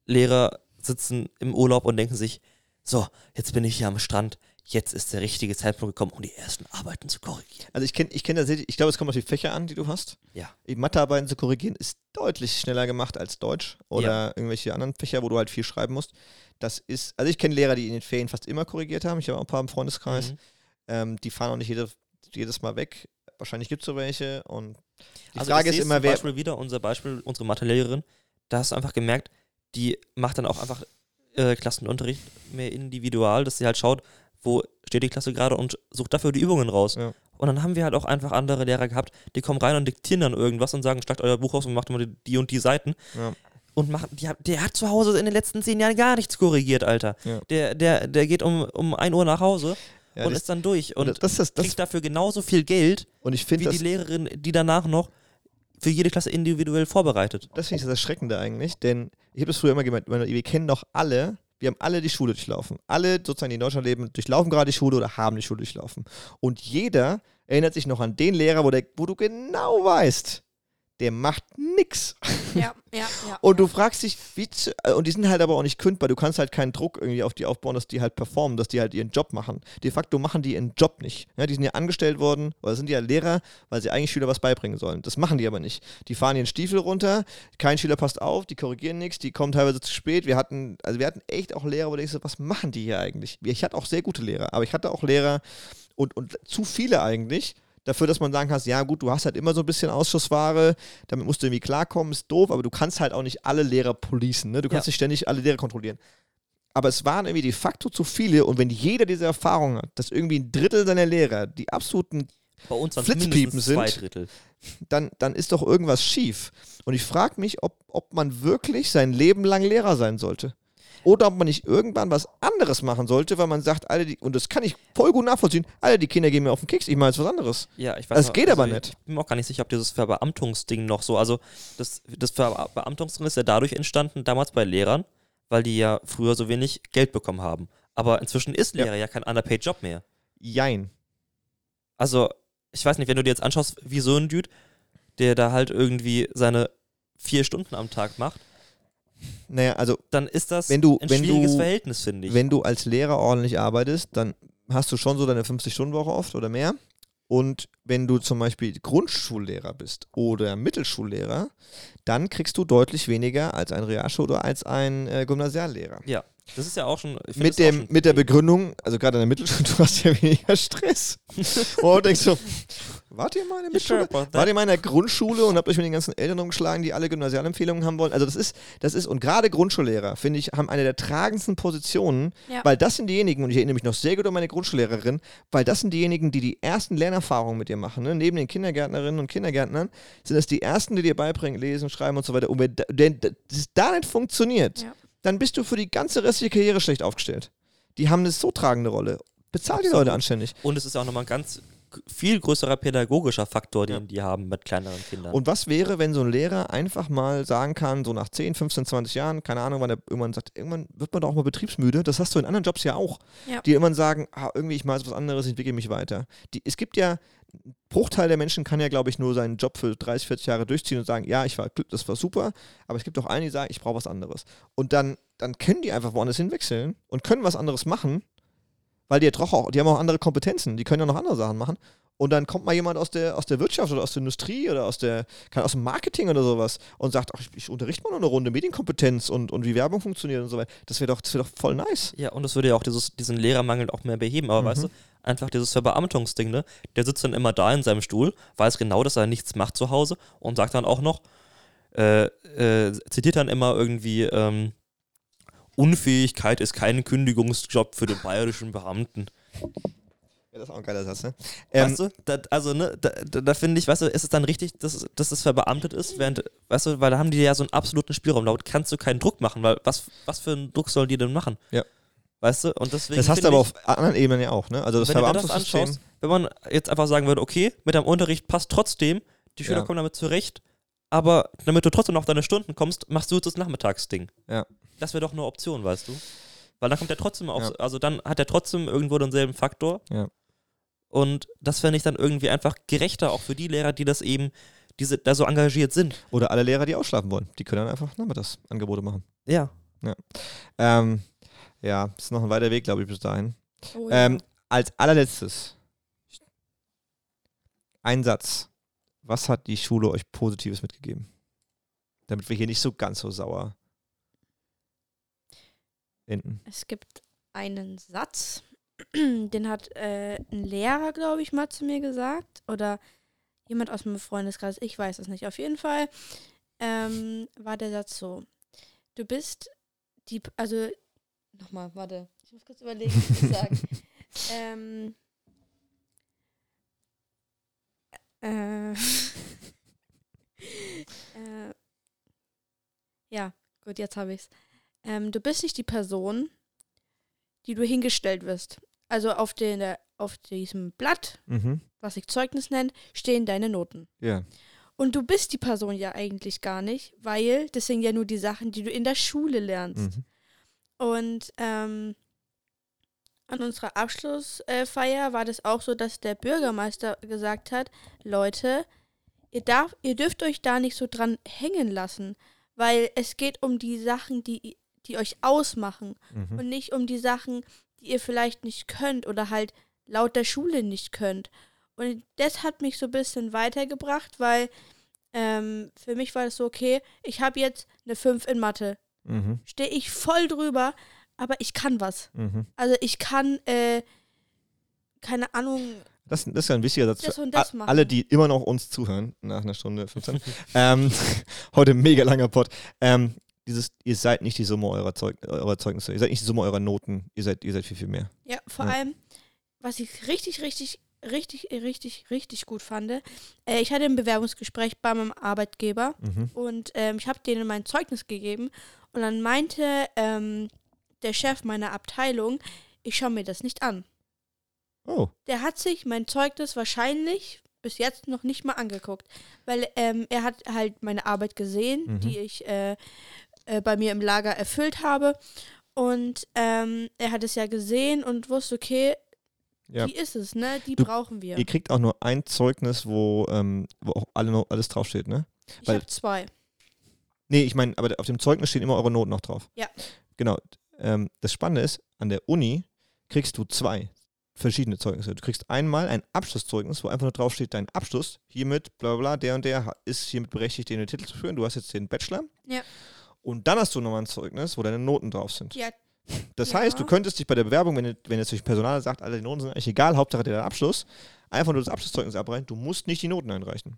Lehrer sitzen im Urlaub und denken sich, so, jetzt bin ich hier am Strand, jetzt ist der richtige Zeitpunkt gekommen, um die ersten Arbeiten zu korrigieren. Also ich kenne ich kenn tatsächlich, ich glaube, es kommt auf die Fächer an, die du hast. Ja. Mathearbeiten zu korrigieren ist deutlich schneller gemacht als Deutsch oder irgendwelche anderen Fächer, wo du halt viel schreiben musst. Das ist, also ich kenne Lehrer, die in den Ferien fast immer korrigiert haben. Ich habe auch ein paar im Freundeskreis. Mhm. Ähm, die fahren auch nicht jede, jedes Mal weg. Wahrscheinlich gibt es so welche. Und die Also Frage ich ist immer, zum wer. Beispiel wieder unser Beispiel, unsere Mathelehrerin, da hast du einfach gemerkt, die macht dann auch einfach äh, Klassenunterricht mehr individual, dass sie halt schaut, wo steht die Klasse gerade und sucht dafür die Übungen raus. Ja. Und dann haben wir halt auch einfach andere Lehrer gehabt, die kommen rein und diktieren dann irgendwas und sagen, schlagt euer Buch aus und macht immer die, die und die Seiten. Ja. Und macht, hat- der hat zu Hause in den letzten zehn Jahren gar nichts korrigiert, Alter. Ja. Der, der, der geht um, um 1 Uhr nach Hause Ja, und ist dann durch. Und das, das, das, kriegt dafür genauso viel Geld und ich wie die Lehrerin, die danach noch für jede Klasse individuell vorbereitet. das finde ich das Erschreckende eigentlich, denn ich habe das früher immer gemeint, wir wir kennen doch alle, wir haben alle die Schule durchlaufen. Alle sozusagen, die in Deutschland leben, durchlaufen gerade die Schule oder haben die Schule durchlaufen. Und jeder erinnert sich noch an den Lehrer, wo, der, wo du genau weißt, der macht nix. Ja, ja, ja. Und du fragst dich, wie zu, äh, und die sind halt aber auch nicht kündbar. Du kannst halt keinen Druck irgendwie auf die aufbauen, dass die halt performen, dass die halt ihren Job machen. De facto machen die ihren Job nicht. Ja, die sind ja angestellt worden, oder sind ja Lehrer, weil sie eigentlich Schüler was beibringen sollen. Das machen die aber nicht. Die fahren ihren Stiefel runter, kein Schüler passt auf, die korrigieren nichts, die kommen teilweise zu spät. Wir hatten, also wir hatten echt auch Lehrer, wo du denkst, was machen die hier eigentlich? Ich hatte auch sehr gute Lehrer, aber ich hatte auch Lehrer und, und zu viele eigentlich. Dafür, dass man sagen kann, ja gut, du hast halt immer so ein bisschen Ausschussware, damit musst du irgendwie klarkommen, ist doof, aber du kannst halt auch nicht alle Lehrer policen, ne? Du kannst Ja. nicht ständig alle Lehrer kontrollieren. Aber es waren irgendwie de facto zu viele und wenn jeder diese Erfahrung hat, dass irgendwie ein Drittel seiner Lehrer die absoluten, Bei uns Flitzpiepen sind. dann, dann ist doch irgendwas schief. Und ich frage mich, ob, ob man wirklich sein Leben lang Lehrer sein sollte. Oder ob man nicht irgendwann was anderes machen sollte, weil man sagt, alle die, und das kann ich voll gut nachvollziehen, alle die Kinder gehen mir auf den Keks, ich mache jetzt was anderes. Ja, ich weiß Das noch, geht aber ich- nicht. Ich bin mir auch gar nicht sicher, ob dieses Verbeamtungsding noch so, also das, das Verbeamtungsding ist ja dadurch entstanden, damals bei Lehrern, weil die ja früher so wenig Geld bekommen haben. Aber inzwischen ist Ja. Lehrer ja, kein underpaid Job mehr. Jein. Also, ich weiß nicht, wenn du dir jetzt anschaust, wie so ein Dude, der da halt irgendwie seine vier Stunden am Tag macht, Naja, also dann ist das Wenn du- ein wenn schwieriges du- Verhältnis, finde ich. wenn du als Lehrer ordentlich arbeitest, dann hast du schon so deine 50-Stunden-Woche oft oder mehr. Und wenn du zum Beispiel Grundschullehrer bist oder Mittelschullehrer, dann kriegst du deutlich weniger als ein Realschul- oder als ein äh, Gymnasiallehrer. ja, das ist ja auch schon. Mit, dem, schon mit der. Begründung, also gerade in der Mittelschule, [LAUGHS] du hast ja weniger Stress. [LAUGHS] Und denkst so, wart ihr mal in der sure that? Wart ihr mal in der Grundschule und habt euch mit den ganzen Eltern umgeschlagen, die alle Gymnasialempfehlungen haben wollen? Also das ist, das ist, und gerade Grundschullehrer, finde ich, haben eine der tragendsten Positionen, Ja. weil das sind diejenigen, und ich erinnere mich noch sehr gut an meine Grundschullehrerin, weil das sind diejenigen, die die ersten Lernerfahrungen mit dir machen. Ne? Neben den Kindergärtnerinnen und Kindergärtnern sind das die ersten, die dir beibringen, lesen, schreiben und so weiter. Und wenn da- denn das da nicht funktioniert, Ja. dann bist du für die ganze restliche Karriere schlecht aufgestellt. Die haben eine so tragende Rolle. Bezahl die. Leute anständig. Und es ist auch nochmal ein ganz viel größerer pädagogischer Faktor, den Ja. die haben mit kleineren Kindern. Und was wäre, wenn so ein Lehrer einfach mal sagen kann, so nach 10, 15, 20 Jahren, keine Ahnung, wann er irgendwann sagt, irgendwann wird man doch auch mal betriebsmüde. Das hast du in anderen Jobs ja auch. Ja. Die irgendwann sagen, ah, irgendwie ich mache jetzt was anderes, ich entwickle mich weiter. Die, es gibt ja, ein Bruchteil der Menschen kann ja, glaube ich, nur seinen Job für 30, 40 Jahre durchziehen und sagen, ja, ich war, das war super, aber es gibt auch einige, die sagen, ich brauche was anderes. Und dann, dann können die einfach woanders hinwechseln und können was anderes machen, weil die ja doch auch, die haben auch andere Kompetenzen, die können ja noch andere Sachen machen. Und dann kommt mal jemand aus der, aus der Wirtschaft oder aus der Industrie oder aus, der, kann aus dem Marketing oder sowas und sagt, ach, ich, ich unterrichte mal noch eine Runde Medienkompetenz und, und wie Werbung funktioniert und so weiter. Das wäre doch, das wär doch voll nice. ja, und das würde ja auch dieses, diesen Lehrermangel auch mehr beheben. Aber Mhm. weißt du, einfach dieses Verbeamtungsding, ne? Der sitzt dann immer da in seinem Stuhl, weiß genau, dass er nichts macht zu Hause und sagt dann auch noch, äh, äh, zitiert dann immer irgendwie, ähm, Unfähigkeit ist kein Kündigungsjob für den bayerischen Beamten. Ja, das ist auch ein geiler Satz, ne? Ähm, weißt du, da, also ne, da, da, finde ich, weißt du, ist es dann richtig, dass, dass es verbeamtet ist, während, weißt du, weil da haben die ja so einen absoluten Spielraum, da kannst du keinen Druck machen, weil was, was für einen Druck sollen die denn machen? Ja. Weißt du, und deswegen das hast du aber ich, auf anderen Ebenen ja auch, ne? Also das wenn du das anschaust, wenn man jetzt einfach sagen würde, okay, mit deinem Unterricht passt trotzdem, die Schüler Ja. kommen damit zurecht, aber damit du trotzdem noch auf deine Stunden kommst, machst du jetzt das Nachmittagsding. Ja. Das wäre doch eine Option, weißt du? Weil dann kommt er trotzdem auf, Ja. also dann hat er trotzdem irgendwo denselben Faktor. Ja. Und das fände ich dann irgendwie einfach gerechter, auch für die Lehrer, die das eben, diese, da so engagiert sind. Oder alle Lehrer, die ausschlafen wollen. Die können dann einfach Nachmittagsangebote machen. Ja. Ähm, ja, ist noch ein weiter Weg, glaube ich, bis dahin. Oh, ja. Ähm, als allerletztes. Ein Satz. Was hat die Schule euch Positives mitgegeben? Damit wir hier nicht so ganz so sauer enden. Es gibt einen Satz, [CLEARS THROAT] den hat äh, ein Lehrer, glaube ich, mal zu mir gesagt. Oder jemand aus meinem Freundeskreis, ich weiß es nicht. Auf jeden Fall ähm, war der Satz so. Du bist die, also, nochmal, warte, ich muss kurz überlegen, was ich sagen. [LAUGHS] ähm, Äh, [LAUGHS] äh, ja, gut, jetzt habe ich's. Ähm, du bist nicht die Person, die du hingestellt wirst. Also auf, den, auf diesem Blatt, Mhm. was sich Zeugnis nennt, stehen deine Noten. Ja. Und du bist die Person ja eigentlich gar nicht, weil das sind ja nur die Sachen, die du in der Schule lernst. Mhm. Und ähm, an unserer Abschlussfeier war das auch so, dass der Bürgermeister gesagt hat, Leute, ihr, darf, ihr dürft euch da nicht so dran hängen lassen, weil es geht um die Sachen, die, die euch ausmachen Mhm. und nicht um die Sachen, die ihr vielleicht nicht könnt oder halt laut der Schule nicht könnt. Und das hat mich so ein bisschen weitergebracht, weil ähm, für mich war das so, okay, ich habe jetzt eine 5 in Mathe. Mhm. Stehe ich voll drüber, aber ich kann was. Mhm. Also ich kann, äh, keine Ahnung, Das, das ist ja ein wichtiger Satz Das für das alle, die immer noch uns zuhören, nach einer Stunde 15. [LAUGHS] ähm, [LAUGHS] heute mega langer Pod. Ähm, dieses, ihr seid nicht die Summe eurer, Zeug, eurer Zeugnisse, ihr seid nicht die Summe eurer Noten, ihr seid, ihr seid viel, viel mehr. ja, vor Ja. allem, was ich richtig, richtig, richtig, richtig, richtig gut fand, äh, ich hatte ein Bewerbungsgespräch bei meinem Arbeitgeber Mhm. und ähm, ich habe denen mein Zeugnis gegeben und dann meinte ähm, der Chef meiner Abteilung, ich schaue mir das nicht an. Oh, Der hat sich mein Zeugnis wahrscheinlich bis jetzt noch nicht mal angeguckt, weil ähm, er hat halt meine Arbeit gesehen, Mhm. die ich äh, äh, bei mir im Lager erfüllt habe und ähm, er hat es ja gesehen und wusste, okay, ja. die ist es, ne? Die Du- brauchen wir. Ihr kriegt auch nur ein Zeugnis, wo, ähm, wo auch alle alles draufsteht, ne? Ich habe zwei. Nee, ich meine, aber auf dem Zeugnis stehen immer eure Noten noch drauf. Ja. Genau. Ähm, das Spannende ist, an der Uni kriegst du zwei verschiedene Zeugnisse. Du kriegst einmal ein Abschlusszeugnis, wo einfach nur draufsteht, dein Abschluss hiermit, bla bla, bla, der und der ist hiermit berechtigt, den Titel zu führen. Du hast jetzt den Bachelor. Ja. Und dann hast du nochmal ein Zeugnis, wo deine Noten drauf sind. Ja, Das Ja. heißt, du könntest dich bei der Bewerbung, wenn, wenn jetzt durch Personal sagt, alle die Noten sind eigentlich egal, Hauptsache der Abschluss, einfach nur das Abschlusszeugnis abreichen. Du musst nicht die Noten einreichen.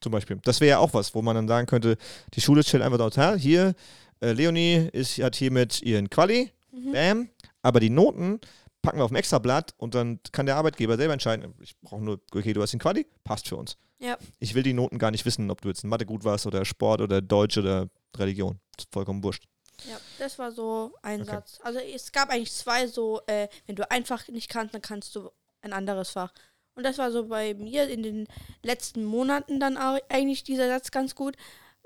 Zum Beispiel. Das wäre ja auch was, wo man dann sagen könnte, die Schule stellt einfach dort, "Ha, hier, äh, Leonie ist, hat hiermit ihren Quali, mhm. bam, aber die Noten packen wir auf ein extra Blatt und dann kann der Arbeitgeber selber entscheiden, ich brauche nur, okay, du hast den Quali, passt für uns. Ja. Ich will die Noten gar nicht wissen, ob du jetzt in Mathe gut warst oder Sport oder Deutsch oder Religion. ist vollkommen wurscht. ja, das war so ein Okay. Satz. Also es gab eigentlich zwei so, äh, wenn du einfach nicht kannst, dann kannst du ein anderes Fach. Und das war so bei mir in den letzten Monaten dann auch eigentlich dieser Satz ganz gut,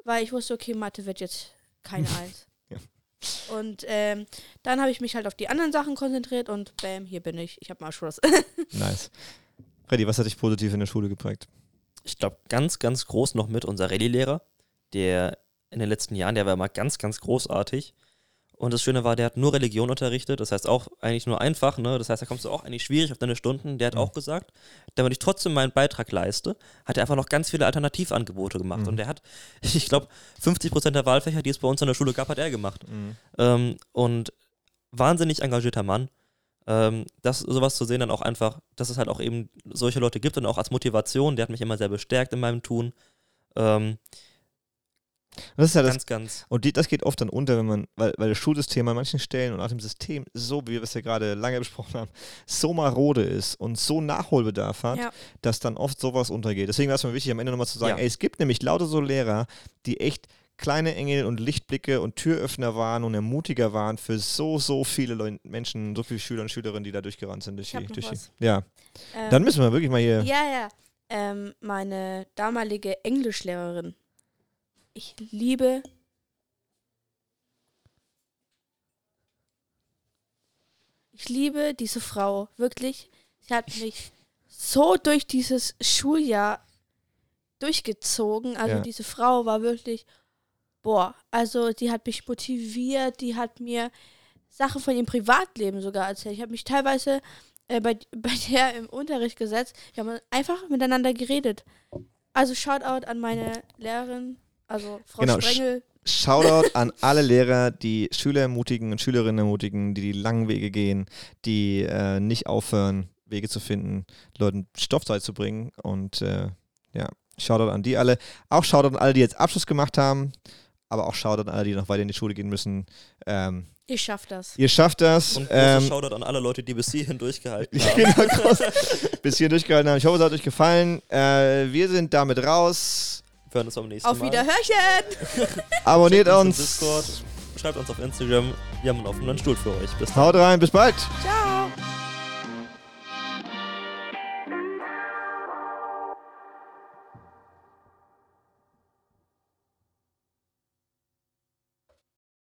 weil ich wusste, okay, Mathe wird jetzt keine [LAUGHS] Eins. Und ähm, dann habe ich mich halt auf die anderen Sachen konzentriert und bam, hier bin ich. Ich habe mal Schluss. [LAUGHS] Nice. Freddy, was hat dich positiv in der Schule geprägt? Ich glaube, ganz, ganz groß noch mit unser Rallye-Lehrer, der in den letzten Jahren, der war immer ganz, ganz großartig. Und das Schöne war, der hat nur Religion unterrichtet, das heißt auch eigentlich nur einfach, ne? Das heißt, da kommst du auch eigentlich schwierig auf deine Stunden. Der hat Mhm. auch gesagt, damit ich trotzdem meinen Beitrag leiste, hat er einfach noch ganz viele Alternativangebote gemacht. Mhm. Und der hat, [LAUGHS] ich glaube, 50% der Wahlfächer, die es bei uns in der Schule gab, hat er gemacht. Ähm, und wahnsinnig engagierter Mann. Ähm, das sowas zu sehen, dann auch einfach, dass es halt auch eben solche Leute gibt und auch als Motivation, der hat mich immer sehr bestärkt in meinem Tun. Ähm, Das ist ja das, ganz, ganz. und die, das geht oft dann unter, wenn man, weil, weil das Schulsystem an manchen Stellen und auch dem System so, wie wir es ja gerade lange [LAUGHS] besprochen haben, so marode ist und so Nachholbedarf hat, Ja. dass dann oft sowas untergeht. Deswegen war es mir wichtig, am Ende nochmal zu sagen, Ja. ey, es gibt nämlich lauter so Lehrer, die echt kleine Engel und Lichtblicke und Türöffner waren und Ermutiger waren für so, so viele Leu Menschen, so viele Schüler und Schülerinnen, die da durchgerannt sind. Durch die, durch die, ja, Ähm, dann müssen wir wirklich mal hier. Ja, ja. Ähm, meine damalige Englischlehrerin. Ich liebe. Ich liebe diese Frau, wirklich. Sie hat mich so durch dieses Schuljahr durchgezogen. Also Ja. diese Frau war wirklich, boah, also die hat mich motiviert, die hat mir Sachen von ihrem Privatleben sogar erzählt. Ich habe mich teilweise äh, bei, [LAUGHS] bei der im Unterricht gesetzt. Wir haben einfach miteinander geredet. Also Shoutout an meine Lehrerin, also Frau Genau, sch- Sprengel. Shoutout an alle Lehrer, die Schüler ermutigen und Schülerinnen ermutigen, die die langen Wege gehen, die äh, nicht aufhören, Wege zu finden, Leuten Stoffzeit zu bringen. Und äh, ja, Shoutout an die alle. Auch Shoutout an alle, die jetzt Abschluss gemacht haben. aber auch Shoutout an alle, die noch weiter in die Schule gehen müssen. Ähm, Ich schaff das. ihr schafft das. Und Ähm, Shoutout an alle Leute, die bis hierhin durchgehalten [LAUGHS] haben. genau, bis hier durchgehalten haben. Ich hoffe, es hat euch gefallen. Äh, wir sind damit raus. Wir hören uns beim nächsten Auf Mal. Wiederhörchen! [LAUGHS] Abonniert uns. im Discord. Schreibt uns auf Instagram. Wir haben einen offenen Stuhl für euch. Bis dann. Haut rein, bis bald. Ciao!